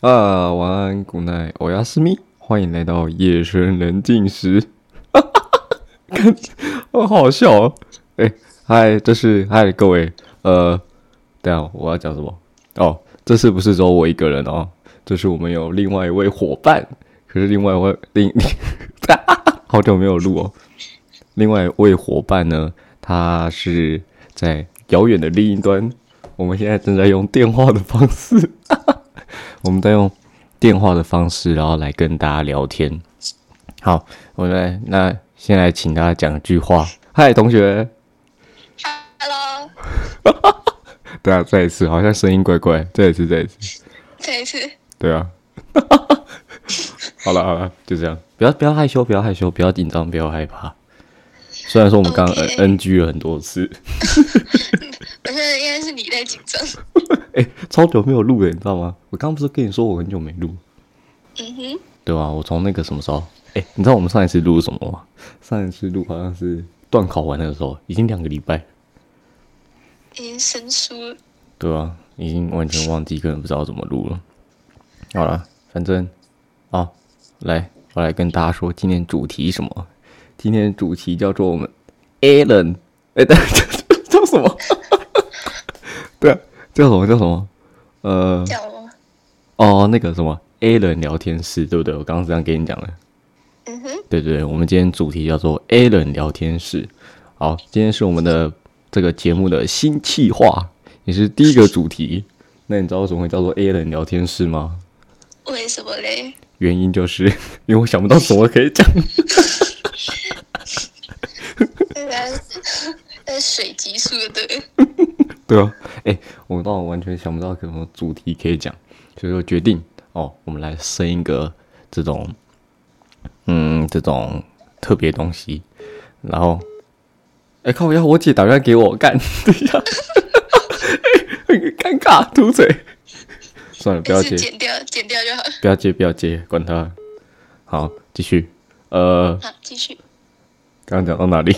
啊，晚安，Good night，我要是咪，欢迎来到夜深人静时。哈哈哈看，好好笑哦。哎，嗨，这是嗨各位，呃，等下我要讲什么？哦，这次不是只有我一个人哦，这是我们有另外一位伙伴。可是另外一位另，好久没有录哦。另外一位伙伴呢，他是在遥远的另一端。我们现在正在用电话的方式，哈哈我们在用电话的方式，然后来跟大家聊天。好，我来，那先来请大家讲一句话。嗨，同学。Hello。对啊，再一次，好像声音怪怪。再一次，再一次。再一次。对啊。好了好了，就这样，不要不要害羞，不要害羞，不要紧张，不要害怕。虽然说我们刚刚 N G 了很多次，我觉得应该是你在紧张。哎，超久没有录了，你知道吗？我刚不是跟你说我很久没录？嗯哼，对吧？我从那个什么时候？哎，你知道我们上一次录什么吗？上一次录好像是断考完那个时候，已经两个礼拜，已经生疏了。对啊，已经完全忘记，根本不知道怎么录了。好了，反正啊，来，我来跟大家说今天主题什么。今天主题叫做我们 Alan，哎，叫什么？对啊，叫什么叫什么？呃，叫？哦，那个什么 Alan 聊天室，对不对？我刚刚这样给你讲的。嗯哼，对对对，我们今天主题叫做 Alan 聊天室。好，今天是我们的这个节目的新企划，也是第一个主题。那你知道为什么会叫做 Alan 聊天室吗？为什么嘞？原因就是 因为我想不到什么可以讲。在水激素的，对啊，哎，我倒完全想不到什么主题可以讲，所以说决定哦，我们来生一个这种，嗯，这种特别东西。然后，哎，靠！要我姐打电话给我干，等一下，很尴尬，吐嘴。算了，不要接，剪掉，剪掉就好。不要接，不要接，管他。好，继续。呃，好，继续。刚刚讲到哪里？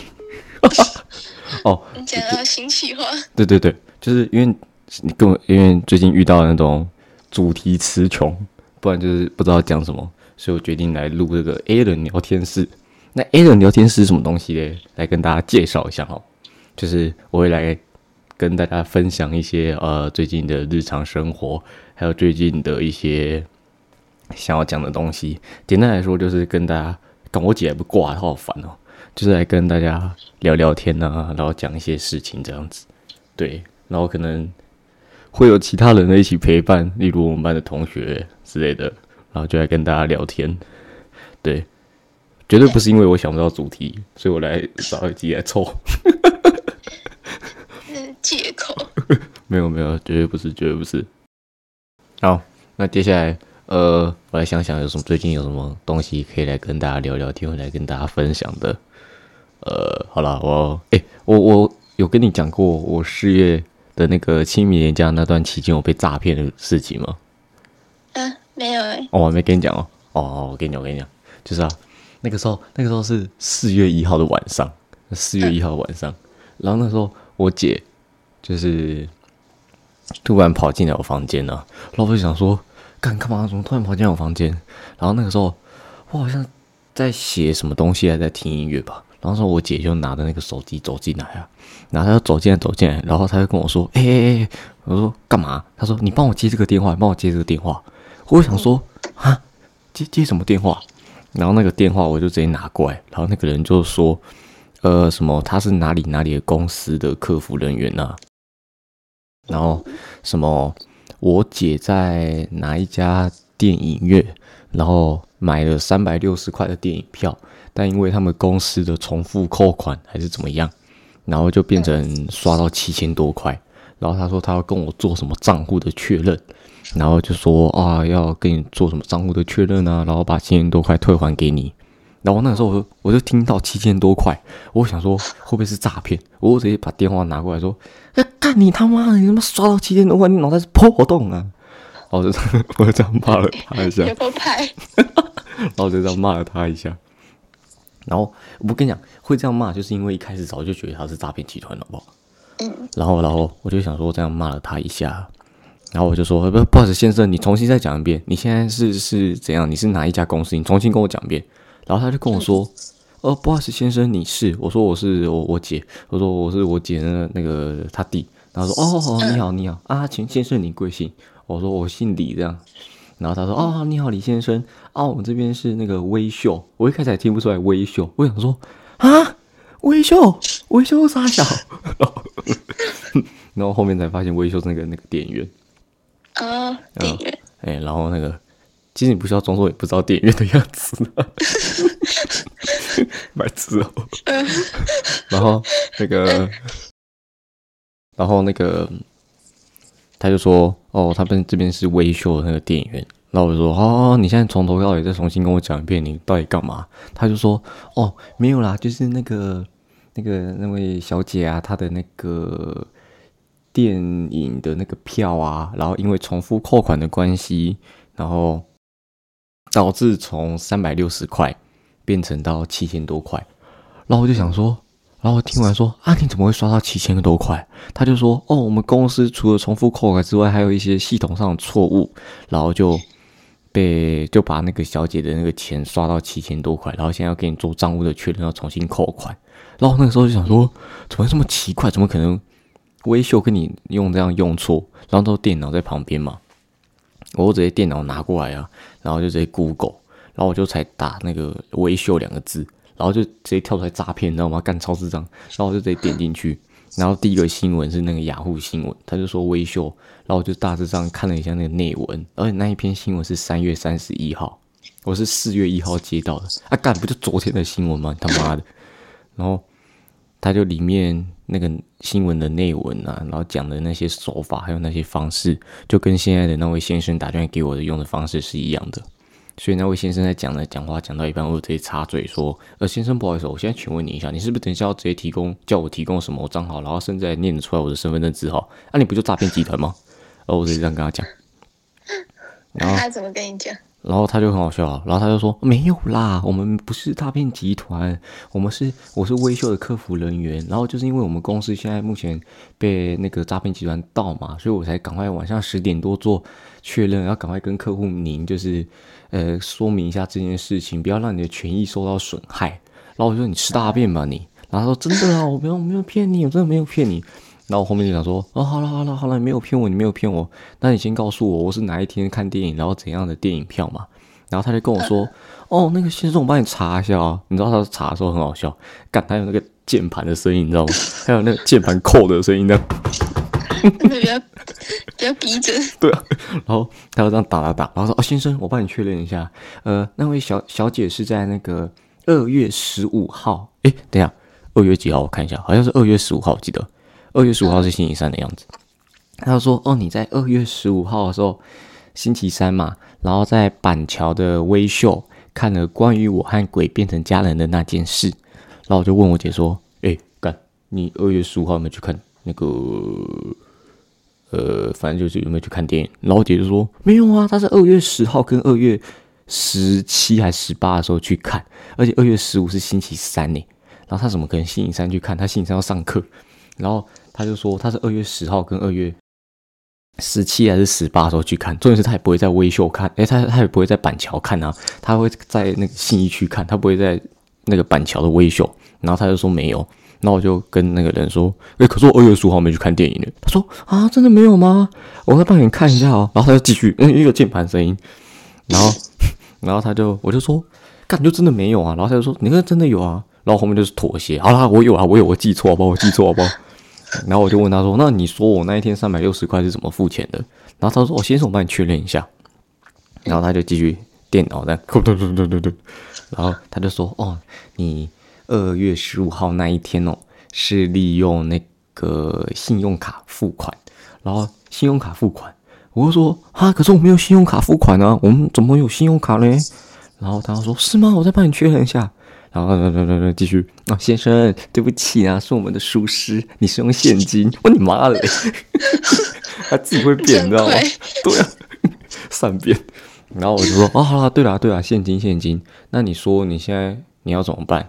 哦，你讲到新企划。对对对，就是因为你跟我，因为最近遇到那种主题词穷，不然就是不知道讲什么，所以我决定来录这个 A 人聊天室。那 A 人聊天室是什么东西嘞？来跟大家介绍一下哈，就是我会来跟大家分享一些呃最近的日常生活，还有最近的一些想要讲的东西。简单来说，就是跟大家，跟我姐不挂，她好烦哦。就是来跟大家聊聊天呐，然后讲一些事情这样子，对，然后可能会有其他人的一起陪伴，例如我们班的同学之类的，然后就来跟大家聊天，对，绝对不是因为我想不到主题，所以我来找一集来凑，借口，没有没有，绝对不是，绝对不是。好，那接下来。呃，我来想想有什么最近有什么东西可以来跟大家聊聊天，来跟大家分享的。呃，好了，我哎，我我有跟你讲过我四月的那个清明年假那段期间我被诈骗的事情吗？嗯，没有哎。哦，我还没跟你讲哦。哦，我跟你讲，我跟你讲，就是啊，那个时候那个时候是四月一号的晚上，四月一号晚上，然后那时候我姐就是突然跑进来我房间了，然后我就想说。干干嘛？怎么突然跑进我房间？然后那个时候，我好像在写什么东西，还在听音乐吧。然后，我姐就拿着那个手机走进来啊，然后她就走进来，走进来，然后她就跟我说：“哎哎哎！”我说：“干嘛？”她说：“你帮我接这个电话，帮我接这个电话。”我想说：“啊，接接什么电话？”然后那个电话我就直接拿过来，然后那个人就说：“呃，什么？他是哪里哪里的公司的客服人员啊？然后什么？”我姐在哪一家电影院，然后买了三百六十块的电影票，但因为他们公司的重复扣款还是怎么样，然后就变成刷到七千多块。然后他说他要跟我做什么账户的确认，然后就说啊要跟你做什么账户的确认啊，然后把七千多块退还给你。然后那个时候我就我就听到七千多块，我想说会不会是诈骗？我直接把电话拿过来说。哎，干你他妈的！你他妈刷到七千多块，你脑袋是破洞啊！然后就我就这样骂了他一下，然后就这样骂了他一下。然后我跟你讲，会这样骂，就是因为一开始早就觉得他是诈骗集团，好不好？嗯。然后，然后我就想说，这样骂了他一下，然后我就说不不好意思，先生，你重新再讲一遍，你现在是是怎样？你是哪一家公司？你重新跟我讲一遍。然后他就跟我说，哦，不好意思，先生，你是？我说我是我我姐，我说我是我姐的那个他弟。然后说哦哦，你好你好啊，请先生你贵姓？我说我姓李，这样。然后他说哦，你好李先生，啊，我们这边是那个微秀。我一开始还听不出来微秀，我想说啊，微秀微秀傻小，然后后面才发现微秀是那个那个店员。啊，店员。哎，然后那个，其实你不需要装作也不知道店员的样子，白痴哦。然后那个，然后那个，他就说：“哦，他们这边是微秀的那个店员。”然后我就说：“哦，你现在从头到尾再重新跟我讲一遍，你到底干嘛？”他就说：“哦，没有啦，就是那个那个那位小姐啊，她的那个。”电影的那个票啊，然后因为重复扣款的关系，然后导致从三百六十块变成到七千多块。然后我就想说，然后我听完说啊，你怎么会刷到七千多块？他就说哦，我们公司除了重复扣款之外，还有一些系统上的错误，然后就被就把那个小姐的那个钱刷到七千多块，然后现在要给你做账务的确认，要重新扣款。然后那个时候就想说，怎么这么奇怪？怎么可能？微秀跟你用这样用错，然后都电脑在旁边嘛，我直接电脑拿过来啊，然后就直接 Google，然后我就才打那个微秀两个字，然后就直接跳出来诈骗，你知道吗？干超智障，然后我就直接点进去，然后第一个新闻是那个雅虎新闻，他就说微秀，然后我就大致上看了一下那个内文，而且那一篇新闻是三月三十一号，我是四月一号接到的，啊干不就昨天的新闻吗？他妈的，然后。他就里面那个新闻的内文啊，然后讲的那些手法，还有那些方式，就跟现在的那位先生打电话给我的用的方式是一样的。所以那位先生在讲的讲话讲到一半，我直接插嘴说：“呃，先生，不好意思，我现在请问你一下，你是不是等一下要直接提供叫我提供什么账号，然后甚至还念得出来我的身份证字号？那你不就诈骗集团吗？”然 后我直接这样跟他讲。然后他怎么跟你讲？然后他就很好笑，然后他就说没有啦，我们不是诈骗集团，我们是我是微秀的客服人员。然后就是因为我们公司现在目前被那个诈骗集团盗嘛，所以我才赶快晚上十点多做确认，要赶快跟客户您就是呃说明一下这件事情，不要让你的权益受到损害。然后我说你吃大便吧你，然后他说真的啊，我没有没有骗你，我真的没有骗你。然后我后面就想说，哦，好了好了好了，你没有骗我，你没有骗我，那你先告诉我，我是哪一天看电影，然后怎样的电影票嘛？然后他就跟我说，哦，那个先生，我帮你查一下啊。你知道他查的时候很好笑，干，他有那个键盘的声音，你知道吗？还有那个键盘扣的声音呢，比较比较逼真。对啊，然后他就这样打打打，然后说，哦，先生，我帮你确认一下，呃，那位小小姐是在那个二月十五号，哎，等下，二月几号？我看一下，好像是二月十五号，我记得。二月十五号是星期三的样子，他说：“哦，你在二月十五号的时候，星期三嘛，然后在板桥的微秀看了关于我和鬼变成家人的那件事。”然后我就问我姐说：“哎，干，你二月十五号有没有去看那个？呃，反正就是有没有去看电影？”然后我姐就说：“没有啊，他是二月十号跟二月十七还十八的时候去看，而且二月十五是星期三呢。然后他怎么可能星期三去看？他星期三要上课，然后。”他就说他是二月十号跟二月十七还是十八时候去看，重点是他也不会在微秀看，诶，他他也不会在板桥看啊，他会在那个信义区看，他不会在那个板桥的微秀。然后他就说没有，那我就跟那个人说，诶，可是我二月十五号没去看电影呢。他说啊，真的没有吗？我再帮你看一下哦。然后他就继续，嗯，一个键盘声音，然后 然后他就我就说，干就真的没有啊。然后他就说，你看真的有啊。然后后面就是妥协，好啦，我有啊，我有，我记错好不好？我记错好不好？然后我就问他说：“那你说我那一天三百六十块是怎么付钱的？”然后他说：“我先生，我帮你确认一下。”然后他就继续电脑在嘟嘟嘟嘟嘟嘟，然后他就说：“哦，你二月十五号那一天哦，是利用那个信用卡付款，然后信用卡付款。”我就说：“啊，可是我没有信用卡付款啊，我们怎么有信用卡嘞？”然后他说：“是吗？我再帮你确认一下。”然后，对对对对，继续啊，先生，对不起啊，是我们的疏失，你是用现金？我你妈嘞！他自己会变，你知道吗？对啊，善变。然后我就说，哦，好了，对了对了，现金现金。那你说你现在你要怎么办？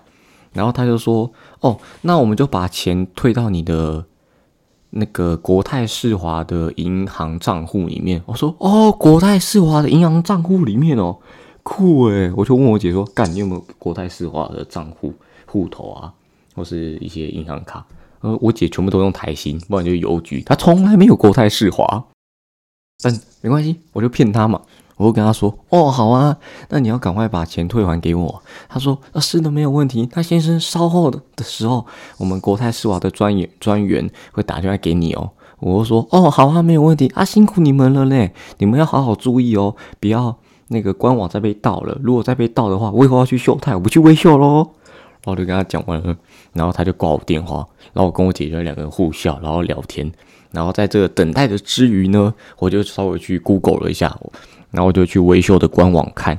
然后他就说，哦，那我们就把钱退到你的那个国泰世华的银行账户里面。我说哦，国泰世华的银行账户里面哦，酷诶，我就问我姐说，干，你有没有国泰世华的账户户头啊，或是一些银行卡？呃，我姐全部都用台新，不然就是邮局，她从来没有国泰世华。但没关系，我就骗她嘛。我就跟她说：“哦，好啊，那你要赶快把钱退还给我。”她说：“啊，是的，没有问题。那先生稍后的的时候，我们国泰世华的专员专员会打电话给你哦。”我就说：“哦，好啊，没有问题啊，辛苦你们了嘞，你们要好好注意哦，不要那个官网再被盗了。如果再被盗的话，我以后要去秀泰，我不去微秀喽。”然后就跟他讲完了，然后他就挂我电话，然后我跟我姐姐两个人互笑，然后聊天。然后在这个等待的之余呢，我就稍微去 Google 了一下。然后我就去微秀的官网看，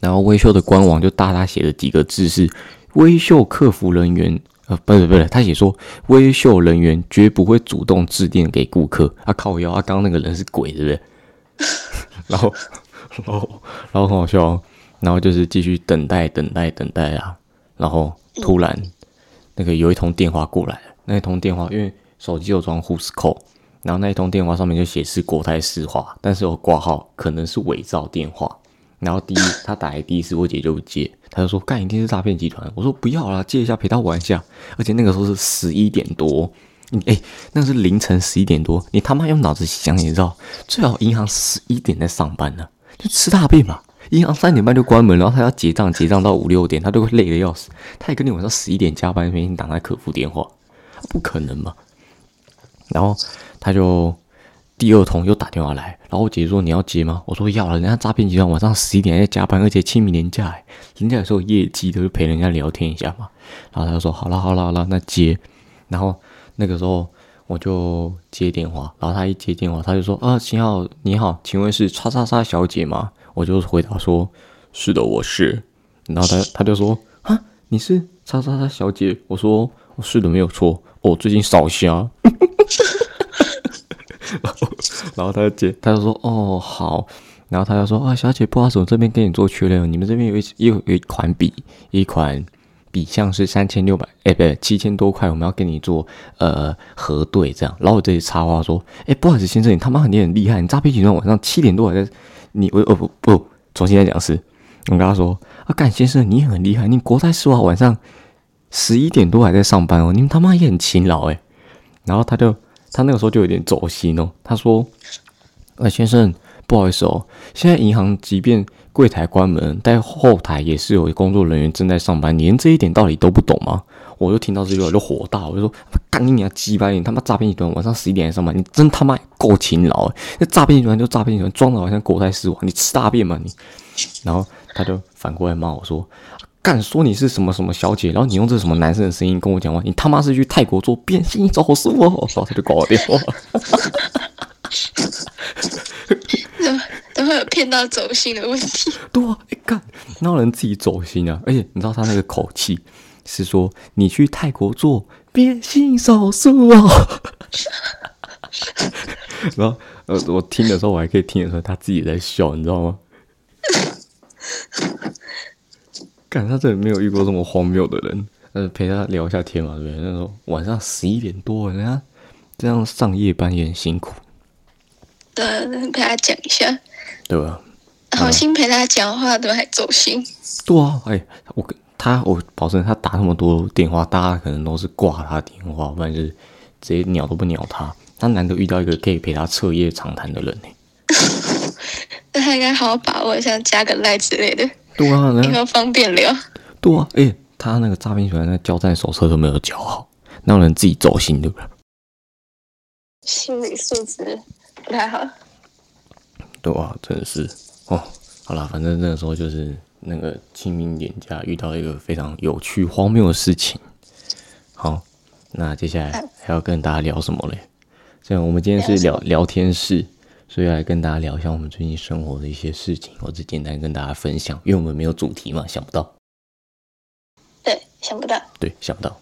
然后微秀的官网就大大写了几个字是“微秀客服人员”，呃，不是不是，他写说微秀人员绝不会主动致电给顾客。啊靠！腰啊，刚刚那个人是鬼，对不对？然后，然后，然后很好笑。然后就是继续等待，等待，等待啊。然后突然，那个有一通电话过来。那一通电话，因为手机有装护士扣。然后那一通电话上面就显示国泰世华，但是我挂号可能是伪造电话。然后第一他打来第一次我姐就不接，他就说干一定是诈骗集团。我说不要啦，接一下陪他玩一下。而且那个时候是十一点多，哎，那是凌晨十一点多，你他妈用脑子想，你知道最好银行十一点在上班呢，就吃大便嘛。银行三点半就关门，然后他要结账，结账到五六点，他都会累得要死。他也跟你晚上十一点加班，每天打那客服电话，不可能嘛。然后。他就第二通又打电话来，然后我姐说你要接吗？我说要了，人家诈骗集团晚上十一点还在加班，而且清明年假，人家有时候业绩都是陪人家聊天一下嘛。然后他就说好了好了好了，那接。然后那个时候我就接电话，然后他一接电话，他就说啊，秦浩你好，请问是叉叉叉小姐吗？我就回答说是的，我是。然后他他就说啊，你是叉叉叉小姐？我说是的，没有错。哦，最近少虾。然后，然后他就接，他就说：“哦，好。”然后他就说：“啊，小姐，不好意思，我这边跟你做确认，你们这边有一有有一款笔，一款笔像是三千六百，哎，不对，七千多块，我们要跟你做呃核对，这样。”然后我这里插话说：“哎，不好意思，先生，你他妈你很厉害，你诈骗集团晚上七点多还在，你我哦不不，重新再讲是，我跟他说啊，干先生，你很厉害，你国泰世华晚上十一点多还在上班哦，你们他妈也很勤劳哎。”然后他就。他那个时候就有点走心哦。他说：“呃，先生，不好意思哦，现在银行即便柜台关门，但后台也是有工作人员正在上班。连这一点道理都不懂吗？”我就听到这句话就火大，我就说：“干你娘鸡巴！你他妈诈骗集团晚上十一点上班，你真他妈够勤劳！那诈骗集团就诈骗集团，装的好像国泰世华，你吃大便吗你？”然后他就反过来骂我说。敢说你是什么什么小姐，然后你用这什么男生的声音跟我讲话，你他妈是去泰国做变性手术哦！然后他就挂我电话。怎么都会有骗到走心的问题？对啊，你看，哪有人自己走心啊？而且你知道他那个口气是说你去泰国做变性手术哦。然后呃，我听的时候我还可以听得出来他自己在笑，你知道吗？感他这里没有遇过这么荒谬的人，呃，陪他聊一下天嘛，对不对？那时候晚上十一点多，人家这样上夜班也很辛苦。对，陪他讲一下，对吧？好心陪他讲话都还走心。对啊，哎，我跟他，我保证他打那么多电话，大家可能都是挂他电话，不然就是直接鸟都不鸟他。他难得遇到一个可以陪他彻夜长谈的人呢。那他应该好好把握，像加个赖之类的。对啊，比较方便聊。对啊，哎，他那个诈骗集团那交战手册都没有教好，让人自己走心，对不对？心理素质不太好。对啊，真的是哦。好了，反正那个时候就是那个清明年假遇到一个非常有趣荒谬的事情。好，那接下来还要跟大家聊什么嘞？这样，我们今天是聊聊天室。所以来跟大家聊一下我们最近生活的一些事情，或者简单跟大家分享，因为我们没有主题嘛，想不到。对，想不到。对，想不到。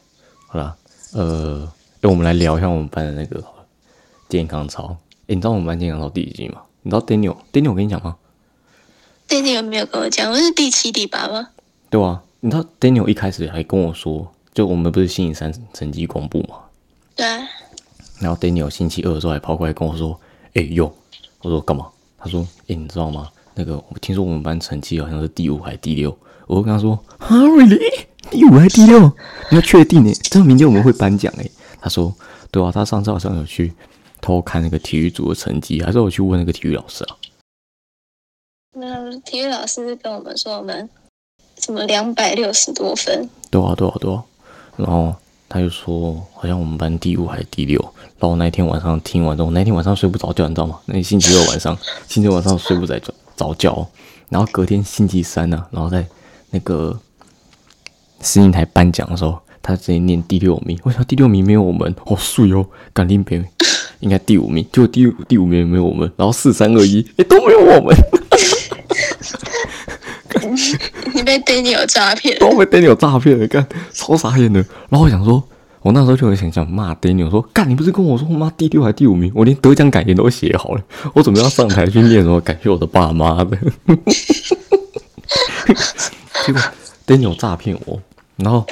好啦，呃，那我们来聊一下我们班的那个健康操。哎，你知道我们班健康操第几集吗？你知道 Daniel？Daniel 我跟你讲吗？Daniel 没有跟我讲，我是第七、第八吗？对啊，你知道 Daniel 一开始还跟我说，就我们不是星期三成绩公布吗？对。然后 Daniel 星期二的时候还跑过来跟我说：“哎呦，我说干嘛？”他说：“哎，你知道吗？那个我听说我们班成绩好像是第五还是第六。”我就跟他说：“啊，really？第五还是第六？你要确定呢？这明天我们会颁奖诶。”他说：“对啊，他上次好像有去偷看那个体育组的成绩，还是我去问那个体育老师啊？”那体育老师跟我们说我们什么两百六十多分？对啊，对啊，对啊。然后他就说好像我们班第五还是第六。然后那天晚上听完之后，那天晚上睡不着觉，你知道吗？那星期六晚上，星期六晚上睡不着着着觉。然后隔天星期三呢，然后在那个试音台颁奖的时候，他直接念第六名。我想第六名没有我们，好碎哦，赶紧别应该第五名，就第第五名没有我们。然后四三二一，哎，都没有我们。你被 Daniel 诈骗，都被 Daniel 诈骗了，干超傻眼的。然后我想说，我那时候就很想想骂 Daniel 说，干你不是跟我说妈第六还第五名，我连得奖感言都写好了，我准备要上台去念什么感谢我的爸妈的。结果 Daniel 诈骗我，然后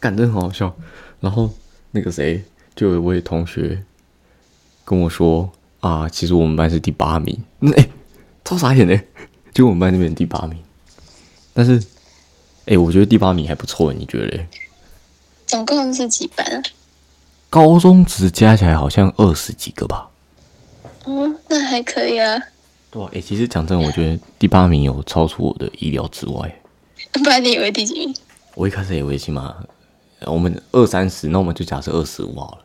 干真很好笑。然后那个谁，就有一位同学跟我说啊，其实我们班是第八名，哎，超傻眼的。就我们班那边第八名，但是，哎，我觉得第八名还不错，你觉得嘞？总共是几班啊？高中只加起来好像二十几个吧。哦，那还可以啊。对啊，哎，其实讲真，我觉得第八名有超出我的意料之外。不然你以为第几名？我一开始以为起码我们二三十，那我们就假设二十五好了。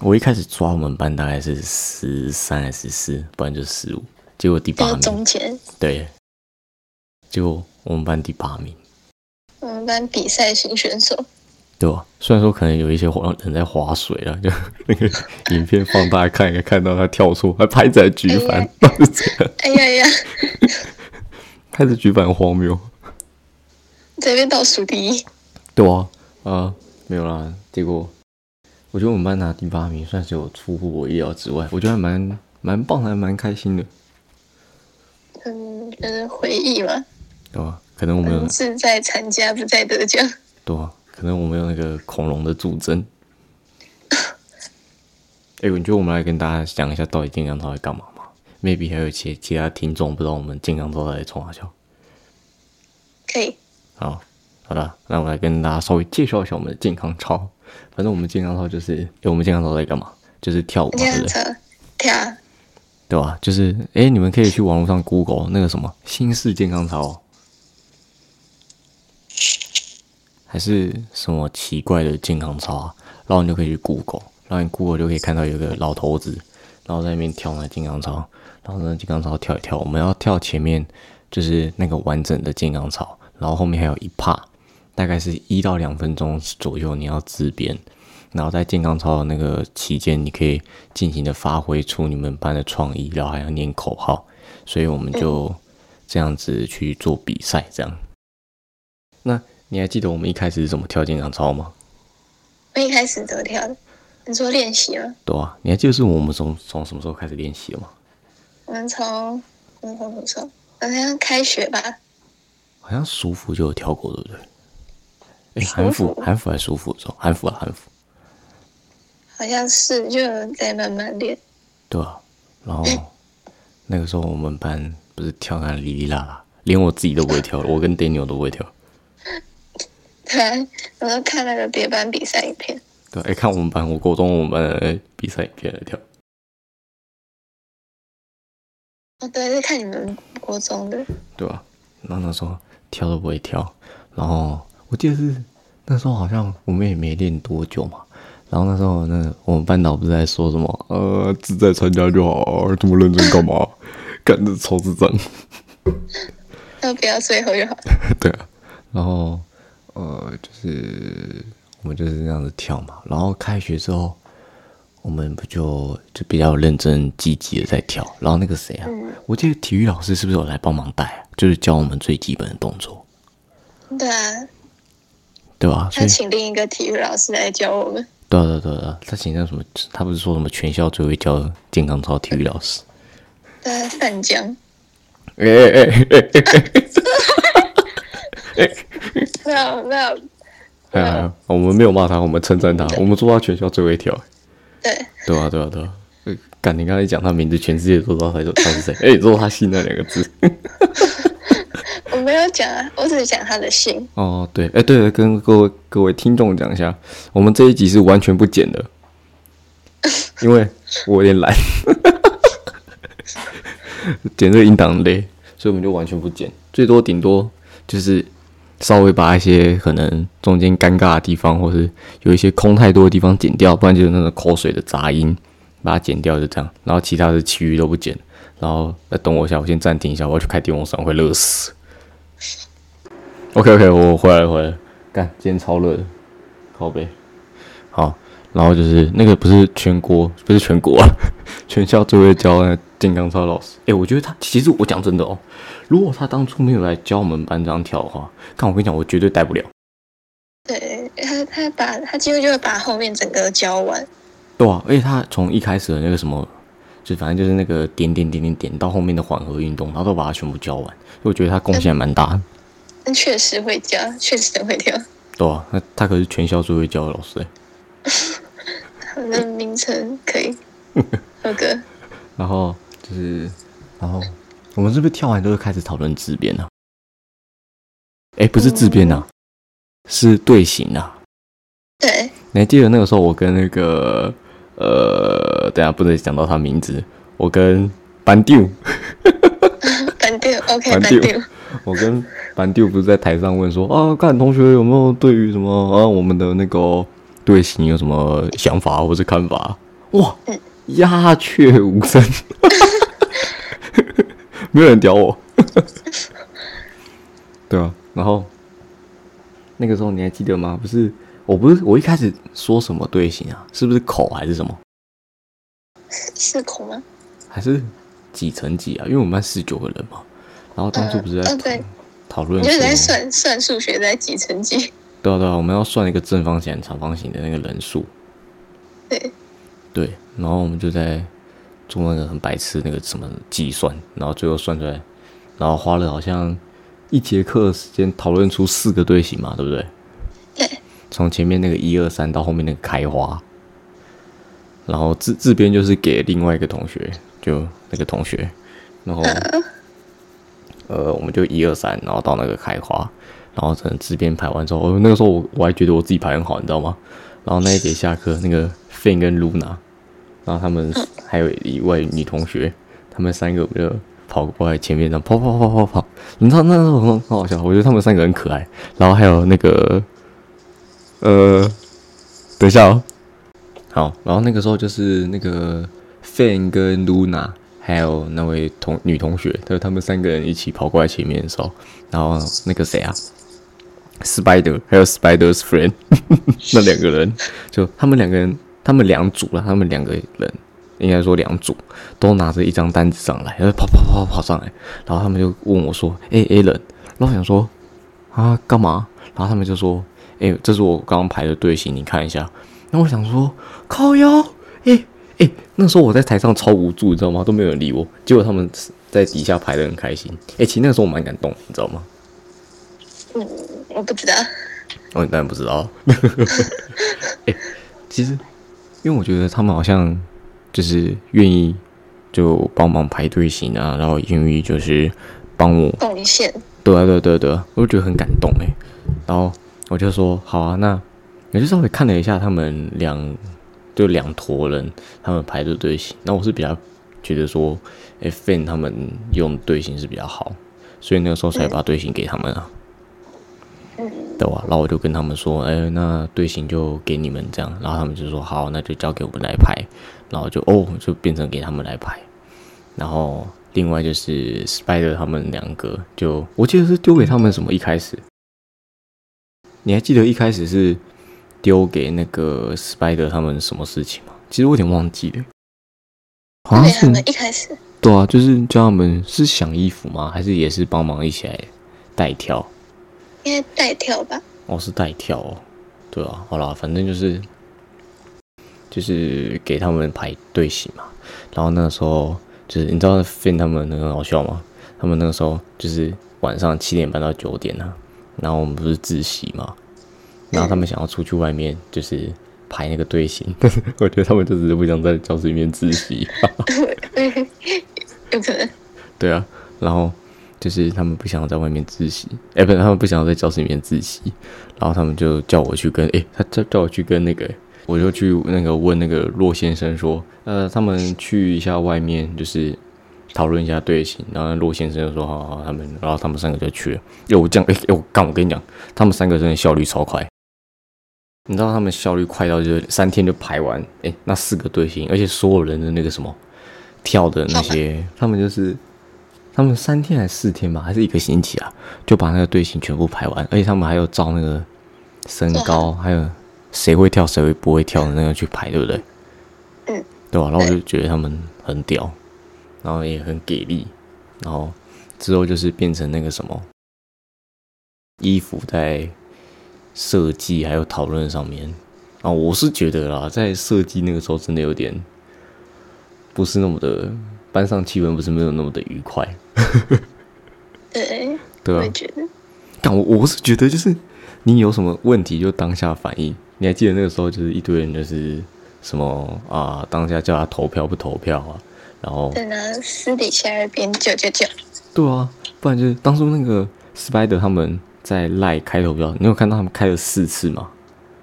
嗯。我一开始抓我们班大概是十三还是十四，不然就十五。结果第八名，中前对，结果我们班第八名。我们班比赛型选手，对吧？虽然说可能有一些人在划水了，就那个影片放大看，可以看到他跳错，还拍在举板，是这样。哎呀 呀！拍着举板荒谬，这边倒数第一。对啊，啊，没有啦。结果我觉得我们班拿第八名，算是有出乎我意料之外，我觉得还蛮蛮棒，还蛮开心的。嗯，就是回忆嘛。对吧？可能我们有是在参加，不在得奖。对啊，可能我们有那个恐龙的助阵。哎，你觉得我们来跟大家讲一下，到底健康操在干嘛吗？Maybe 还有其其他听众不知道我们健康操在冲哪笑。可以。好，好的，那我来跟大家稍微介绍一下我们的健康操。反正我们健康操就是，哎，我们健康操在干嘛？就是跳舞，对不对？跳。对吧？就是哎，你们可以去网络上 Google 那个什么新式健康操，还是什么奇怪的健康操啊？然后你就可以去 Google，然后你 Google 就可以看到有个老头子，然后在那边跳那健康操，然后呢健康操跳一跳，我们要跳前面就是那个完整的健康操，然后后面还有一 part，大概是一到两分钟左右，你要自编。然后在健康操的那个期间，你可以尽情的发挥出你们班的创意，然后还要念口号，所以我们就这样子去做比赛。这样，那你还记得我们一开始是怎么跳健康操吗？我一开始怎么跳的？你说练习吗？对啊，你还记得是我们从从什么时候开始练习的吗？我们从从什么时候？好像开学吧。好像舒服就有跳过，对不对？哎，韩服韩服还舒服的时候，韩服啊韩服。好像是，就在慢慢练。对啊，然后那个时候我们班不是跳那哩哩啦啦，连我自己都不会跳，我跟 Daniel 都不会跳。对，我都看那个别班比赛影片。对，哎，看我们班，我高中我们班比赛影片来跳。哦，对，是看你们国中的。对啊，然后那时候跳都不会跳，然后我记得是那时候好像我们也没练多久嘛。然后那时候，那我们班导不是在说什么？呃，自在参加就好，这么认真干嘛？干的超智障。要不要最后就好？对啊。然后，呃，就是我们就是这样子跳嘛。然后开学之后，我们不就就比较认真积极的在跳。然后那个谁啊？我记得体育老师是不是有来帮忙带？就是教我们最基本的动作。对啊。对吧？他请另一个体育老师来教我们。对对对啊，他请那什么？他不是说什么全校最会教健康操体育老师？对，范江。哎哎哎哎哎！没有没有，哎呀，我们没有骂他，我们称赞他，我们说他全校最会跳。对，对啊，对啊，对啊。呃干，你刚才讲他名字，全世界都知道他是他是谁。哎，你说他姓那两个字。我没有讲啊，我只是讲他的姓。哦，对，哎，对了，跟各位各位听众讲一下，我们这一集是完全不剪的，因为我有点懒，剪这个音档很累，所以我们就完全不剪，最多顶多就是稍微把一些可能中间尴尬的地方，或是有一些空太多的地方剪掉，不然就是那种口水的杂音，把它剪掉，就这样。然后其他的其余都不剪。然后再等我一下，我先暂停一下，我要去开电风扇，会热死。OK OK，我回来回来，干，今天超热的，靠背。好，然后就是那个不是全国，不是全国啊，全校最会教那健康操老师。诶，我觉得他其实我讲真的哦，如果他当初没有来教我们班这样跳的话，看我跟你讲，我绝对带不了。对他，他把他几乎就会把后面整个教完。对啊，而且他从一开始的那个什么。就反正就是那个点点点点点到后面的缓和运动，他都把它全部教完。所以我觉得他贡献蛮大。但确实会教，确实会跳。对啊，那他可是全校最会教的老师 哎。那名称可以，二哥。然后就是，然后我们是不是跳完都会开始讨论自编呢？哎，不是自编呐，是队形呐。对。你还记得那个时候我跟那个？呃，等下不能讲到他名字。我跟班丢，班丢，OK，班丢。我跟班丢不是在台上问说啊，看同学有没有对于什么啊我们的那个队形有什么想法或者看法？哇，鸦雀无声，没有人屌我。对啊，然后那个时候你还记得吗？不是。我不是我一开始说什么队形啊？是不是口还是什么？是口吗？还是几乘几啊？因为我们班十九个人嘛。然后当初不是在讨论，就是在算算数学在几乘几？对啊对啊，我们要算一个正方形、长方形的那个人数。对。对，然后我们就在做那个很白痴那个什么计算，然后最后算出来，然后花了好像一节课时间讨论出四个队形嘛，对不对？对。从前面那个一二三到后面那个开花，然后这这边就是给另外一个同学，就那个同学，然后呃，我们就一二三，然后到那个开花，然后等字边排完之后，哦那个时候我我还觉得我自己排很好，你知道吗？然后那一节下课，那个 Fin 跟 Luna，然后他们还有一位女同学，他们三个就跑过来前面，然后跑跑跑跑跑，你知道那时候很很好笑，我觉得他们三个很可爱，然后还有那个。呃，等一下哦。好，然后那个时候就是那个 Fan 跟 Luna，还有那位同女同学，就他们三个人一起跑过来前面的时候，然后那个谁啊，Spider 还有 Spider's friend 那两个人，就他们两个人，他们两组了，他们两个人应该说两组都拿着一张单子上来，然后跑跑跑跑上来，然后他们就问我说：“哎，Allen。”然后我想说：“啊，干嘛？”然后他们就说。哎，这是我刚刚排的队形，你看一下。那我想说，靠腰，哎哎，那时候我在台上超无助，你知道吗？都没有人理我。结果他们在底下排的很开心。哎，其实那个时候我蛮感动，你知道吗？嗯，我不知道。哦，你当然不知道。哎，其实，因为我觉得他们好像就是愿意就帮忙排队形啊，然后愿意就是帮我贡献。对啊，对对对，我就觉得很感动哎，然后。我就说好啊，那我就稍微看了一下他们两就两坨人他们排的队形，那我是比较觉得说，F N 他们用队形是比较好，所以那个时候才把队形给他们啊，对吧？然后我就跟他们说，哎，那队形就给你们这样，然后他们就说好，那就交给我们来排，然后就哦，就变成给他们来排，然后另外就是 Spider 他们两个，就我记得是丢给他们什么一开始。你还记得一开始是丢给那个 Spider 他们什么事情吗？其实我有点忘记了，好像是一开始。对啊，就是叫他们是想衣服吗？还是也是帮忙一起来代跳？应该代跳吧。哦，是代跳哦。对啊，好啦，反正就是就是给他们排队形嘛。然后那个时候就是你知道 Fin 他们很好笑吗？他们那个时候就是晚上七点半到九点啊。然后我们不是自习嘛，然后他们想要出去外面，就是排那个队形，但 是我觉得他们就只是不想在教室里面自习。有可能。对啊，然后就是他们不想要在外面自习，哎，不是他们不想要在教室里面自习，然后他们就叫我去跟，哎，他叫叫我去跟那个，我就去那个问那个骆先生说，呃，他们去一下外面，就是讨论一下队形，然后骆先生就说，好好，他们，然后他们三个就去了。哟，我这样，哎，我刚我跟你讲，他们三个真的效率超快，你知道他们效率快到就是三天就排完，哎，那四个队形，而且所有人的那个什么跳的那些，他们就是。他们三天还是四天吧，还是一个星期啊？就把那个队形全部排完，而且他们还有照那个身高，还有谁会跳谁会不会跳的那个去排，对不对？嗯，对吧？然后我就觉得他们很屌，然后也很给力，然后之后就是变成那个什么衣服在设计还有讨论上面啊，我是觉得啦，在设计那个时候真的有点不是那么的。班上气氛不是没有那么的愉快，对，对啊，我觉得，但我我是觉得就是你有什么问题就当下反应。你还记得那个时候就是一堆人就是什么啊，当下叫他投票不投票啊，然后私底下那边叫叫叫，对啊，不然就是当初那个 Spider 他们在赖开投票，你有看到他们开了四次吗？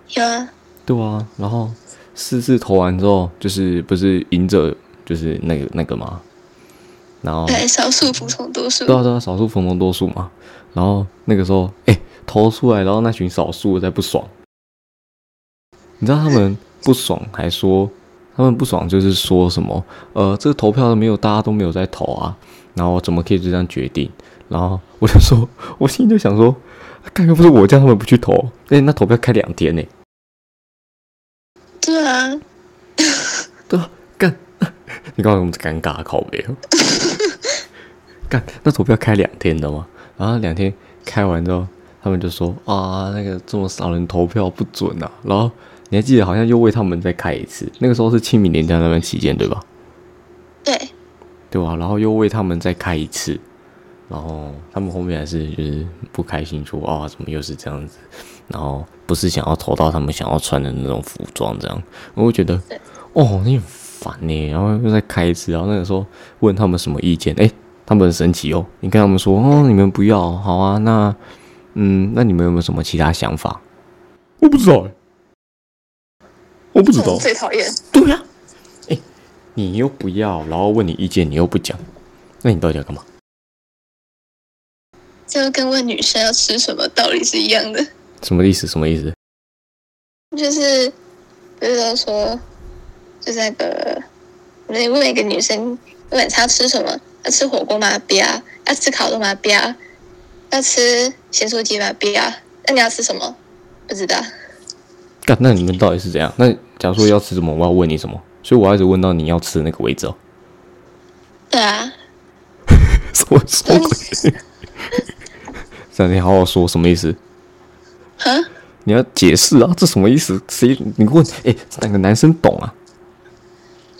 有啊，对啊，然后四次投完之后，就是不是赢者。就是那个那个嘛，然后对少数服从多数，对啊对啊，少数服从多数嘛。然后那个时候，哎，投出来，然后那群少数在不爽，你知道他们不爽，还说他们不爽，就是说什么，呃，这个投票都没有，大家都没有在投啊，然后怎么可以就这样决定？然后我就说，我心里就想说，刚刚不是我叫他们不去投，哎，那投票开两天呢？对啊，对啊。你告诉我们尴尬口碑，干那投票开两天的吗？然后两天开完之后，他们就说啊，那个这么少人投票不准啊。然后你还记得好像又为他们再开一次，那个时候是清明年假那段期间对吧？对，对吧？然后又为他们再开一次，然后他们后面还是就是不开心，说啊，怎么又是这样子？然后不是想要投到他们想要穿的那种服装这样，我会觉得哦，你很。烦呢，然后又再开一次，然后那个时候问他们什么意见，哎，他们很神奇哦。你跟他们说，哦，你们不要，好啊，那，嗯，那你们有没有什么其他想法？我不知道，我不知道。最讨厌。对呀，哎，你又不要，然后问你意见，你又不讲，那你到底要干嘛？就跟问女生要吃什么道理是一样的。什么意思？什么意思？就是，不是说。就是那个，你问一个女生晚餐吃什么？要吃火锅吗？不要。要吃烤肉吗？不要。要吃咸酥鸡吗？不要。那你要吃什么？不知道。干，那你们到底是怎样？那假如说要吃什么，我要问你什么？所以我一直问到你要吃的那个位置哦。对啊。什么什么鬼？三天好好说，什么意思？哈？你要解释啊？这什么意思？谁？你问？哎，哪个男生懂啊？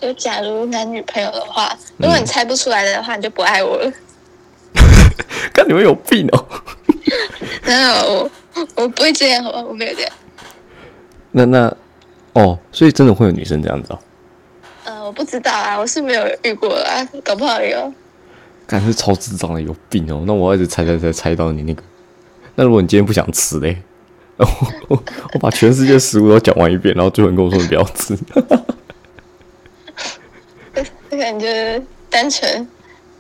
就假如男女朋友的话，如果你猜不出来的话，你就不爱我了。看你们有病哦！没有，我我不会这样，好吧？我没有这样。那那哦，所以真的会有女生这样子哦？呃，我不知道啊，我是没有遇过啊，搞不好有。感觉超智障的，有病哦！那我一直猜猜猜猜到你那个。那如果你今天不想吃嘞，我我我把全世界食物都讲完一遍，然后最后你跟我说你不要吃。感觉单纯，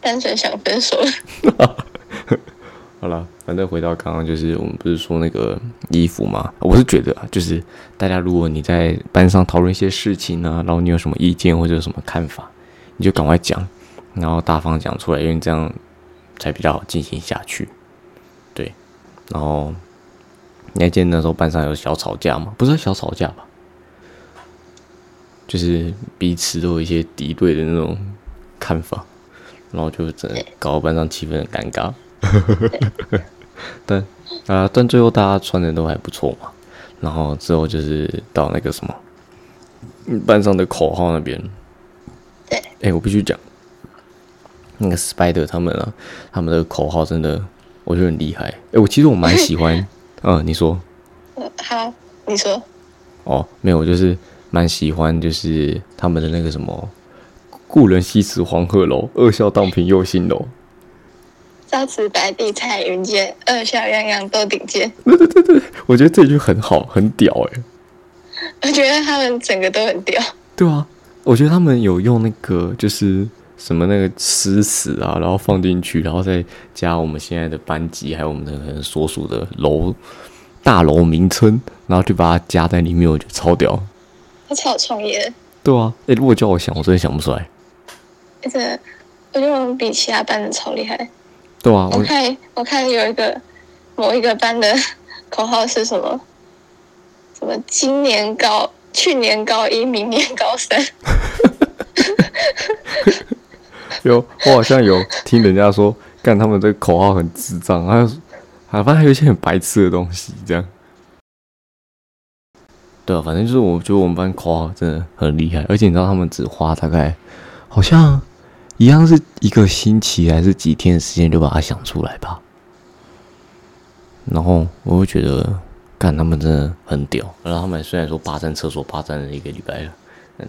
单纯想分手。好了，反正回到刚刚，就是我们不是说那个衣服嘛？我是觉得啊，就是大家如果你在班上讨论一些事情啊，然后你有什么意见或者有什么看法，你就赶快讲，然后大方讲出来，因为这样才比较好进行下去。对，然后你还记得那时候班上有小吵架吗？不是小吵架吧？就是彼此都有一些敌对的那种看法，然后就整搞班上气氛很尴尬。但啊，但最后大家穿的都还不错嘛。然后之后就是到那个什么班上的口号那边。对。哎，我必须讲，那个 Spider 他们啊，他们的口号真的我觉得很厉害。哎，我其实我蛮喜欢。嗯，你说。呃好，你说。哦，没有，我就是蛮喜欢，就是他们的那个什么“故人西辞黄鹤楼，二笑荡平又新楼朝辞白帝彩云间，二笑样样都顶尖。”。对对对对，我觉得这句很好，很屌哎。我觉得他们整个都很屌。对啊，我觉得他们有用那个就是什么那个诗词啊，然后放进去，然后再加我们现在的班级，还有我们的可能所属的楼大楼名称，然后就把它加在里面，我觉得超屌。他超有创意的，对啊，哎，如果叫我想，我真的想不出来。而且我觉得我们比其他班的超厉害。对啊，我我看我看有一个某一个班的口号是什么？什么今年高，去年高一，明年高三。有我好像有听人家说，干他们这个口号很智障，还有还反正还有一些很白痴的东西，这样。对啊，反正就是我觉得我们班口号真的很厉害，而且你知道他们只花大概好像一样是一个星期还是几天的时间就把它想出来吧。然后我会觉得，干他们真的很屌。然后他们虽然说霸占厕所霸占了一个礼拜了，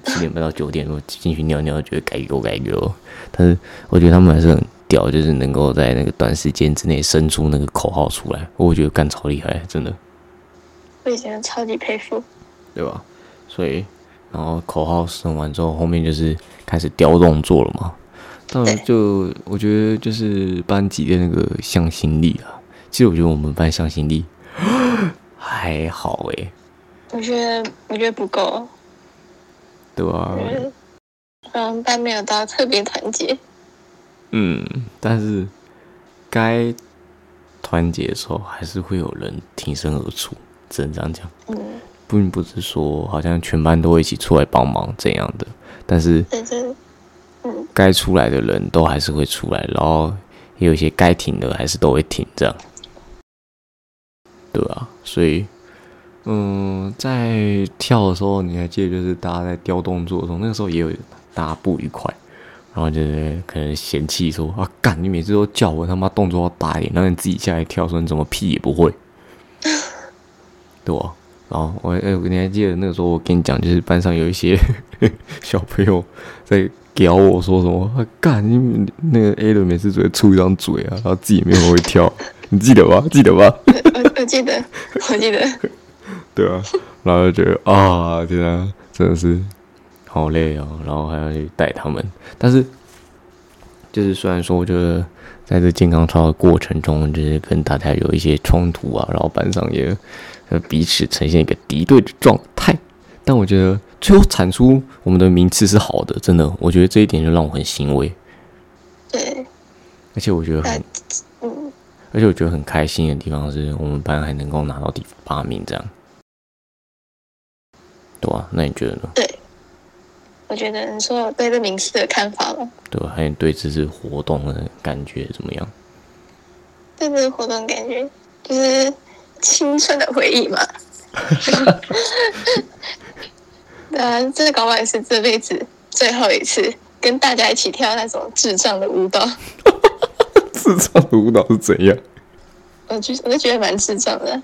七点半到九点，我进去尿尿觉得该给我该给我，但是我觉得他们还是很屌，就是能够在那个短时间之内生出那个口号出来，我觉得干超厉害，真的。我以前超级佩服。对吧？所以，然后口号生完之后，后面就是开始雕动作了嘛。当然，就我觉得就是班级的那个向心力啊。其实我觉得我们班向心力 还好诶、我觉得我觉得不够，对啊？嗯班没有到特别团结。嗯，但是该团结的时候，还是会有人挺身而出，只能这样讲。嗯，并不是说好像全班都会一起出来帮忙这样的，但是但是嗯该出来的人都还是会出来，然后也有一些该停的还是都会停，这样，对啊，所以，嗯，在跳的时候，你还记得就是大家在雕动作的时候，那个时候也有大家不愉快，然后就是可能嫌弃说啊，干你每次都叫我他妈动作要大一点，然后你自己下来跳，说你怎么屁也不会，对吧？然后我哎、你还记得那个时候我跟你讲，就是班上有一些 小朋友在屌我说什么，啊干你那个 A 的每次只会出一张嘴啊，然后自己没有会跳，你记得吧？记得吧？我记得我记得，对啊，然后就觉得啊，天啊，真的是好累哦，然后还要去带他们，但是就是虽然说，我觉得在这健康操的过程中，就是跟大家有一些冲突啊，然后班上也呃彼此呈现一个敌对的状态，但我觉得最后产出我们的名次是好的，真的，我觉得这一点就让我很欣慰，对，而且我觉得很嗯而且我觉得很开心的地方是我们班还能够拿到第八名，这样，对吧、那你觉得呢？对，我觉得你说我对这名次的看法了，对吧？还有对这次活动的感觉怎么样？对这次活动感觉就是青春的回忆嘛。对啊，这搞不好也是这辈子最后一次跟大家一起跳那种智障的舞蹈，智障的舞蹈是怎样？我就我就觉得蛮智障的。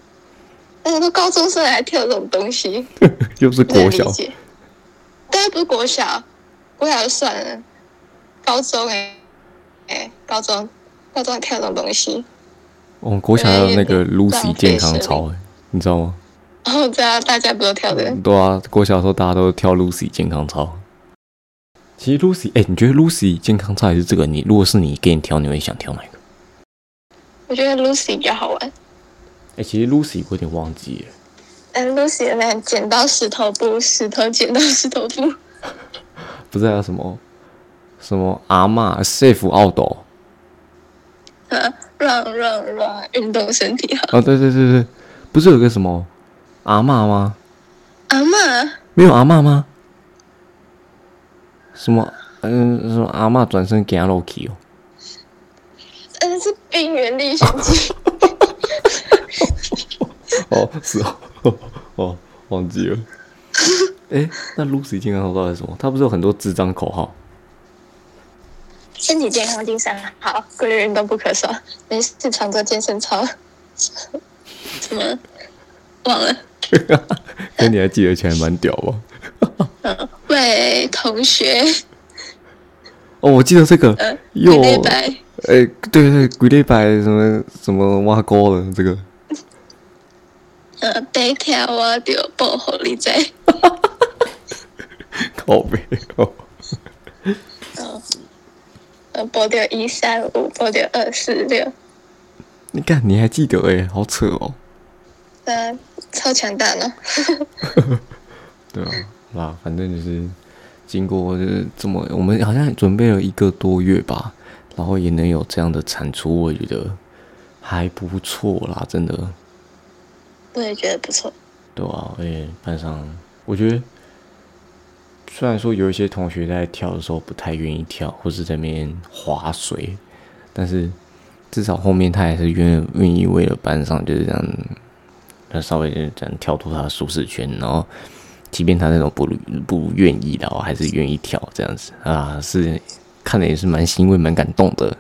那都高中生还跳这种东西，又是国小，理解。但是不是国小，国小就算了，高中哎、哎、高中高中还跳这种东西，我们国小还有那个浪 Lucy 健康操、欸，你知道吗？哦，知道大家不都跳的？对啊，国小的时候大家都跳 Lucy 健康操。其实 Lucy，哎、你觉得 Lucy 健康操还是这个？你如果是你给你挑，你会想挑哪一个？我觉得 Lucy 比较好玩。哎、其实 Lucy 我有点忘记了。但 Lucy 的那剪刀石头布，石头剪刀石头布，不是还有什么什么阿嬷 safe 奥斗？啊，让让让，运动身体好。啊，对对对对，不是有个什么阿嬷吗？阿嬷，没有阿嬷吗？什么？嗯，什么阿嬷转身给他 Loki 哦？嗯，是《冰原历险记》哦，是哦，哦，忘记了。哎、那 Lucy 健康操到底是什么？他不是有很多智障口号？身体健康，精神好，规律运动不可少。没事常做健身操。什么？忘了。可你还记得起来蛮屌哦。嗯，喂，同学，哦，我记得这个呃，哟礼拜哎，对对，鬼礼拜什么什么挖沟了这个，呃，白天我就报互你知。靠背哦。呃，报掉一三五，报掉二四六，你看你还记得哎，好扯哦。呃，超强大呢。对啊，好啦，反正就是经过就是这么，我们好像准备了一个多月吧，然后也能有这样的产出，我觉得还不错啦，真的。我也觉得不错。对啊，而且班上，我觉得虽然说有一些同学在跳的时候不太愿意跳，或是在那边划水，但是至少后面他还是愿愿意为了班上就是这样，他稍微就是这样跳脱他的舒适圈，然后即便他那种不不愿意的，还是愿意跳这样子啊，是看的也是蛮欣慰、蛮感动的，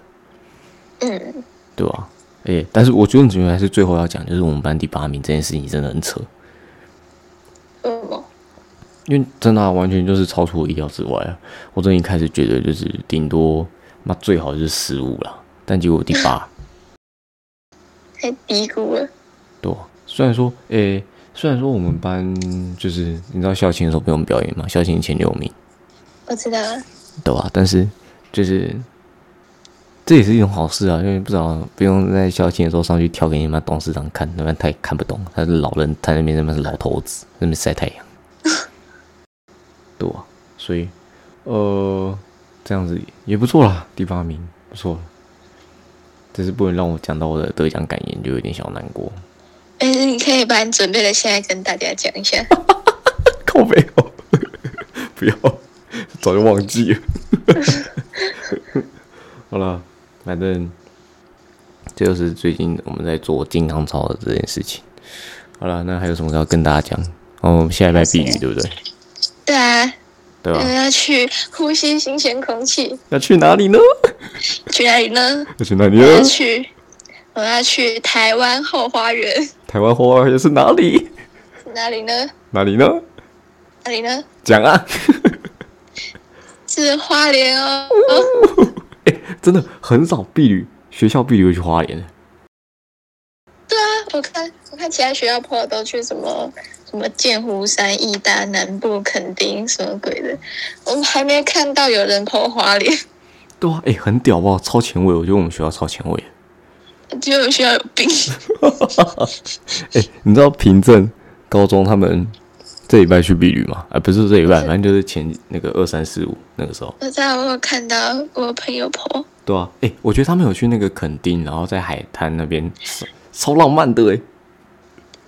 嗯，对吧、诶、但是我觉得主要还是最后要讲，就是我们班第八名这件事情真的很扯。因为真的啊、完全就是超出我意料之外啊！我真的一开始觉得就是顶多那最好就是十五啦，但结果第八，太低估了。对、虽然说，诶、虽然说我们班就是你知道校庆的时候不用表演嘛，校庆前六名，我知道了。对吧、但是就是这也是一种好事啊，因为不知道不用在校庆的时候上去跳给你们董事长看，那边太看不懂，他是老人，他那边那边是老头子，那边晒太阳，对啊，所以呃这样子也不错啦，第八名不错了，只是不能让我讲到我的得奖感言，就有点小难过。但是你可以把你准备的现在跟大家讲一下。靠背哦，不要，早就忘记了。好了，反正这就是最近我们在做金刚操的这件事情。好了，那还有什么要跟大家讲？哦，我们下礼拜避雨，对不对？对啊，对吧、我要去呼吸新鲜空气。要去哪里呢？去哪里呢？要去哪里我要？去，我要去台湾后花园。台湾后花园是哪里？哪里呢？哪里呢？哪里呢？讲啊！是花莲哦。真的很少避旅，学校避旅会去花莲。对啊，我看我看其他学校朋友都去什么什么剑湖山、义大、南部、垦丁什么鬼的，我们还没看到有人跑花莲，对啊，哎、很屌吧？超前卫，我觉得我们学校超前卫。觉得我们学校有病。哎、你知道平镇高中他们这礼拜去避旅吗？啊，不是这礼拜，反正就是前那个二三四五那个时候，我知道我有看到我朋友跑，对啊，哎、我觉得他们有去那个垦丁，然后在海滩那边，超超浪漫的哎、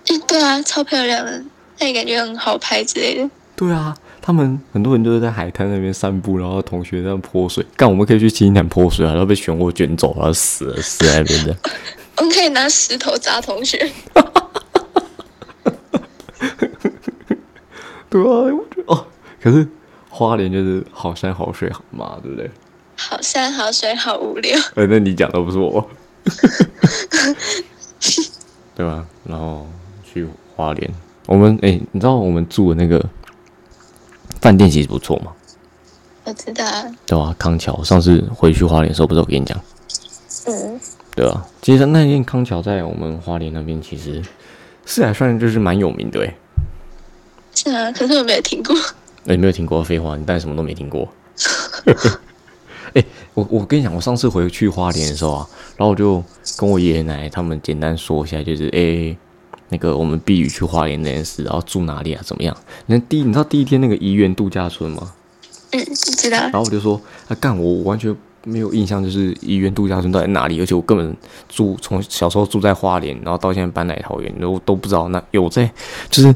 哎，对啊，超漂亮的，那也感觉很好拍之类的。对啊，他们很多人就是在海滩那边散步，然后同学在那泼水，干我们可以去七星潭泼水啊，然后被漩涡卷走，然后死了，死在那边的。我们可以拿石头砸同学，对啊，我觉得哦，可是花莲就是好山好水好嘛，对不对？好山好水好无聊。呃，那你讲的不是我，对吧？然后去花莲，我们哎、你知道我们住的那个饭店其实不错嘛，我知道啊，对啊？康桥上次回去花莲的时候，不是我跟你讲，嗯，对啊？其实那间康桥在我们花莲那边其实是还算就是蛮有名的哎、是啊，可是我没有听过。哎、没有听过废话，你当然什么都没听过。哎、我我跟你讲，我上次回去花莲的时候啊，然后我就跟我爷爷奶奶他们简单说一下，就是哎、那个我们避雨去花莲那件事，然后住哪里啊，怎么样？那第一，你知道第一天那个怡园度假村吗？嗯，知道然。后我就说，啊，干，我完全没有印象，就是怡园度假村到底在哪里，而且我根本住从小时候住在花莲，然后到现在搬来桃园，都都不知道那有在，就是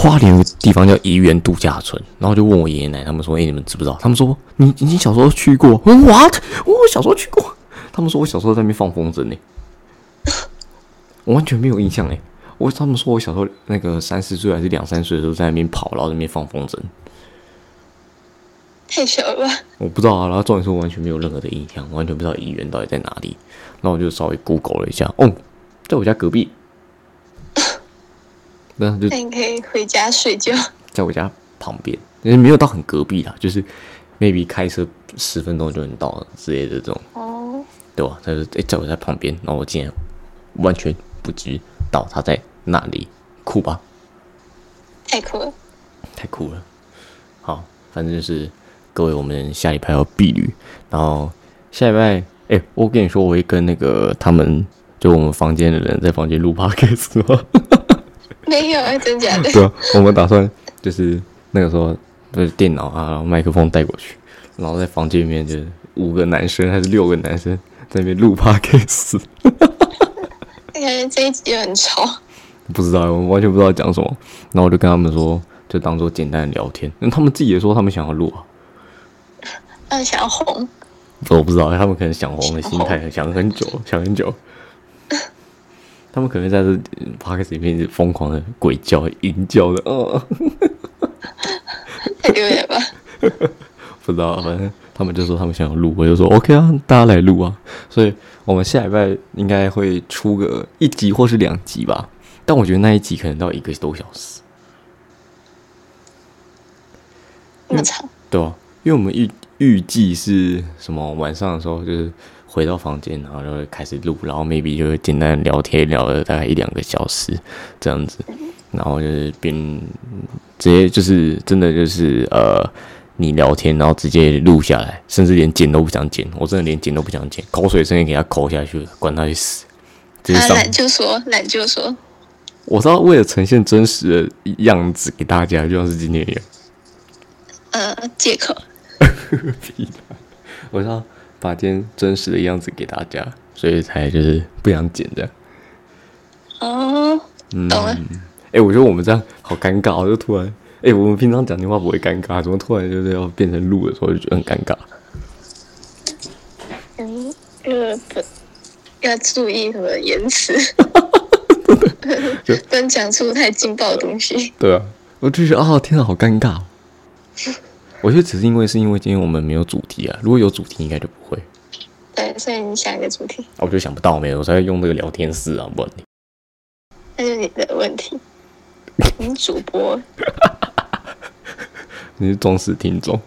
花莲有个地方叫怡园度假村，然后就问我爷爷奶奶他们说，哎、你们知不知道？他们说你你小时候去过？我说 what？我小时候去过。他们说我小时候在那边放风筝呢，我完全没有印象哎。我他们说我小时候那个三四岁还是两三岁的时候在那边跑，然后在那边放风筝。太小了吧？我不知道啊，然后重点是我完全没有任何的印象，完全不知道怡园到底在哪里。然后我就稍微 Google 了一下，哦，在我家隔壁。那就那你可以回家睡觉。在我家旁边，因为没有到很隔壁啦，就是 maybe 开车十分钟就能到了之类的这种，哦，对吧？他就诶、在我在旁边，然后我竟然完全不知道他在那里，酷吧？太酷了！太酷了。好，反正就是各位，我们下礼拜要避旅，然后下礼拜，哎、我跟你说，我会跟那个他们，就我们房间的人在房间录 podcast 吗？没有啊，真假的？对啊，我们打算就是那个时候，就是电脑啊，然后麦克风带过去，然后在房间里面就是五个男生还是六个男生在那边录 podcast，感觉这一集很吵。不知道，我完全不知道讲什么，然后我就跟他们说，就当做简单的聊天，那他们自己也说他们想要录啊。嗯，想要红，我不知道，他们可能想红的心态想很久，想很久。他们可能在这 p o d c a s 里面是疯狂的鬼叫、淫叫的，哦，太丢脸吧？不知道，反正他们就说他们想要录，我就说 OK 啊，大家来录啊。所以我们下礼拜应该会出个一集或是两集吧，但我觉得那一集可能到一个多小时，那么长，对吧、因为我们预预计是什么晚上的时候就是回到房间，然后就会开始录，然后 maybe 就会简单聊天，聊了大概一两个小时这样子，然后就是边直接就是真的就是呃，你聊天，然后直接录下来，甚至连剪都不想剪，我真的连剪都不想剪，口水声也给他抠下去了，管他去死，直接上。他懒就说懒就说，我知道为了呈现真实的样子给大家，就像是今天一样。呃，借口。我是要把今天真实的样子给大家，所以才就是不想剪的。哦，嗯，懂了哎、我觉得我们这样好尴尬，就突然，哎、我们平常讲电话不会尴尬，怎么突然就是要变成录的时候就觉得很尴尬？嗯，呃，不要注意什么言辞，不能讲出太劲爆的东西。对啊，我就觉得啊，天啊，好尴尬哦。我觉得只是因为是因为今天我们没有主题啊，如果有主题应该就不会，对，所以你想一个主题，啊我就想不到没有，我才会用这个聊天室啊，问你那就是你的问题。你是主播，你是忠实听众，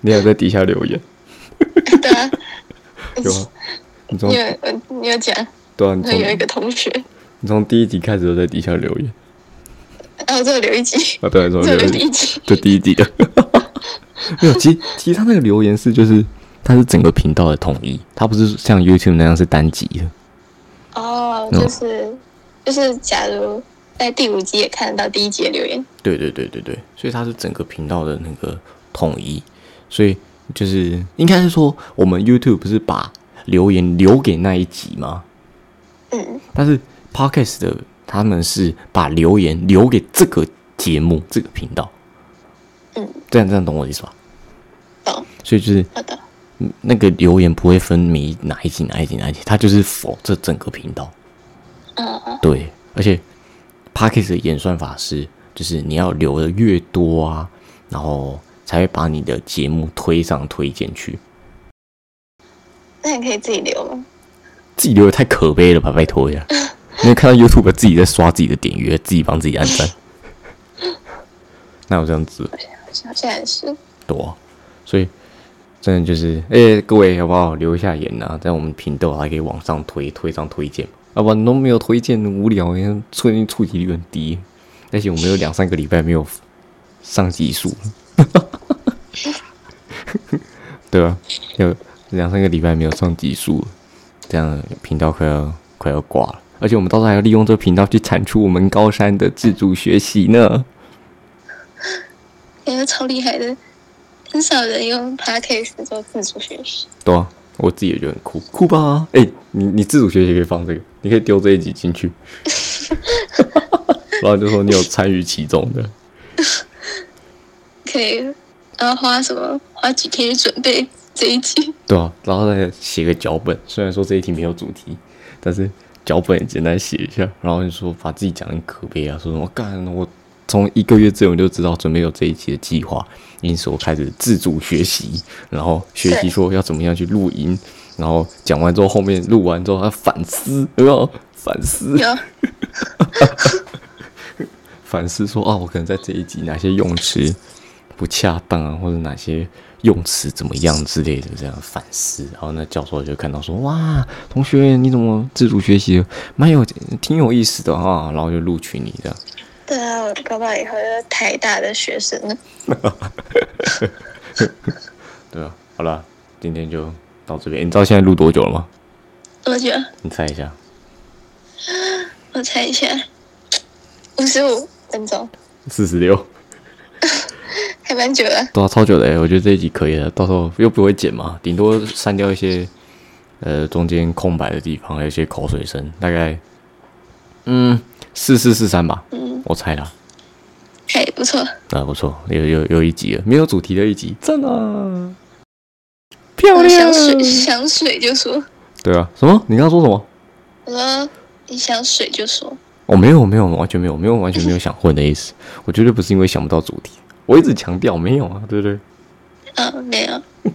你有在底下留言，对啊，有啊？你从你有呃你有讲，对啊，你有一个同学，你从第一集开始都在底下留言然后这个留一集，啊，对，从这个留一集，就第一集的，没有，其实其实他那个留言是就是它是整个频道的统一，它不是像 YouTube 那样是单集的，哦，嗯。就是就是，假如在第五集也看得到第一集的留言，对对对对对，所以它是整个频道的那个统一，所以就是应该是说我们 YouTube 不是把留言留给那一集吗？嗯，但是 Podcast 的他们是把留言留给这个节目这个频道，嗯，这样这样懂我的意思吧？懂，所以就是好的，嗯那个留言不会分每哪一集哪一集哪一集，它就是否这整个频道。嗯嗯，对，而且 p a c k a g e 的演算法是，就是你要留的越多啊，然后才会把你的节目推上推荐去。那你可以自己留吗？自己留的太可悲了吧，拜托呀！你有看到 YouTube 自己在刷自己的点阅，自己帮自己按赞，那有这样子？好像也是，多、啊，所以真的就是，哎、各位好不好？留一下言呐、在我们频道还可以往上推，推上推荐嘛。要不然都没有推荐，无聊，最近触及率很低。而且我们有两三个礼拜没有上集数，对吧、有两三个礼拜没有上集数了，这样频道快要快要挂了。而且我们到时候还要利用这个频道去产出我们高山的自主学习呢。感觉超厉害的，很少人用 podcast 做自主学习。对啊，我自己也觉得很酷，酷吧？哎、你你自主学习可以放这个，你可以丢这一集进去，然后就说你有参与其中的，可以，然后花什么花几天去准备这一集？对啊，然后再写个脚本。虽然说这一题没有主题，但是脚本简单写一下，然后就说把自己讲得很可悲啊，说什么干我从一个月之前就知道准备有这一期的计划，因此我开始自主学习，然后学习说要怎么样去录音，然后讲完之后后面录完之后还反思，有没有反思？反思说啊，我可能在这一集哪些用词不恰当啊，或者哪些用词怎么样之类的，这样反思。然后那教授就看到说，哇，同学你怎么自主学习，蛮有挺有意思的啊，然后就录取你这样。对啊，我搞不好以后就是台大的学生呢。对啊，好了，今天就到这边。你知道现在录多久了吗？多久？你猜一下。我猜一下，五十五分钟，四十六，还蛮久的。对啊，超久的哎，我觉得这一集可以了，到时候又不会剪嘛，顶多删掉一些呃中间空白的地方，还有一些口水声，大概嗯四四四三吧，嗯，我猜啦。嘿，不错，啊不错，有有有一集了，没有主题的一集，赞啊，漂亮，想水想水就说，对啊，什么？你刚刚说什么？我说你想水就说，我、没有没有完全没有没有完全没有想混的意思，我绝对不是因为想不到主题，我一直强调没有啊，对不对？嗯，没有，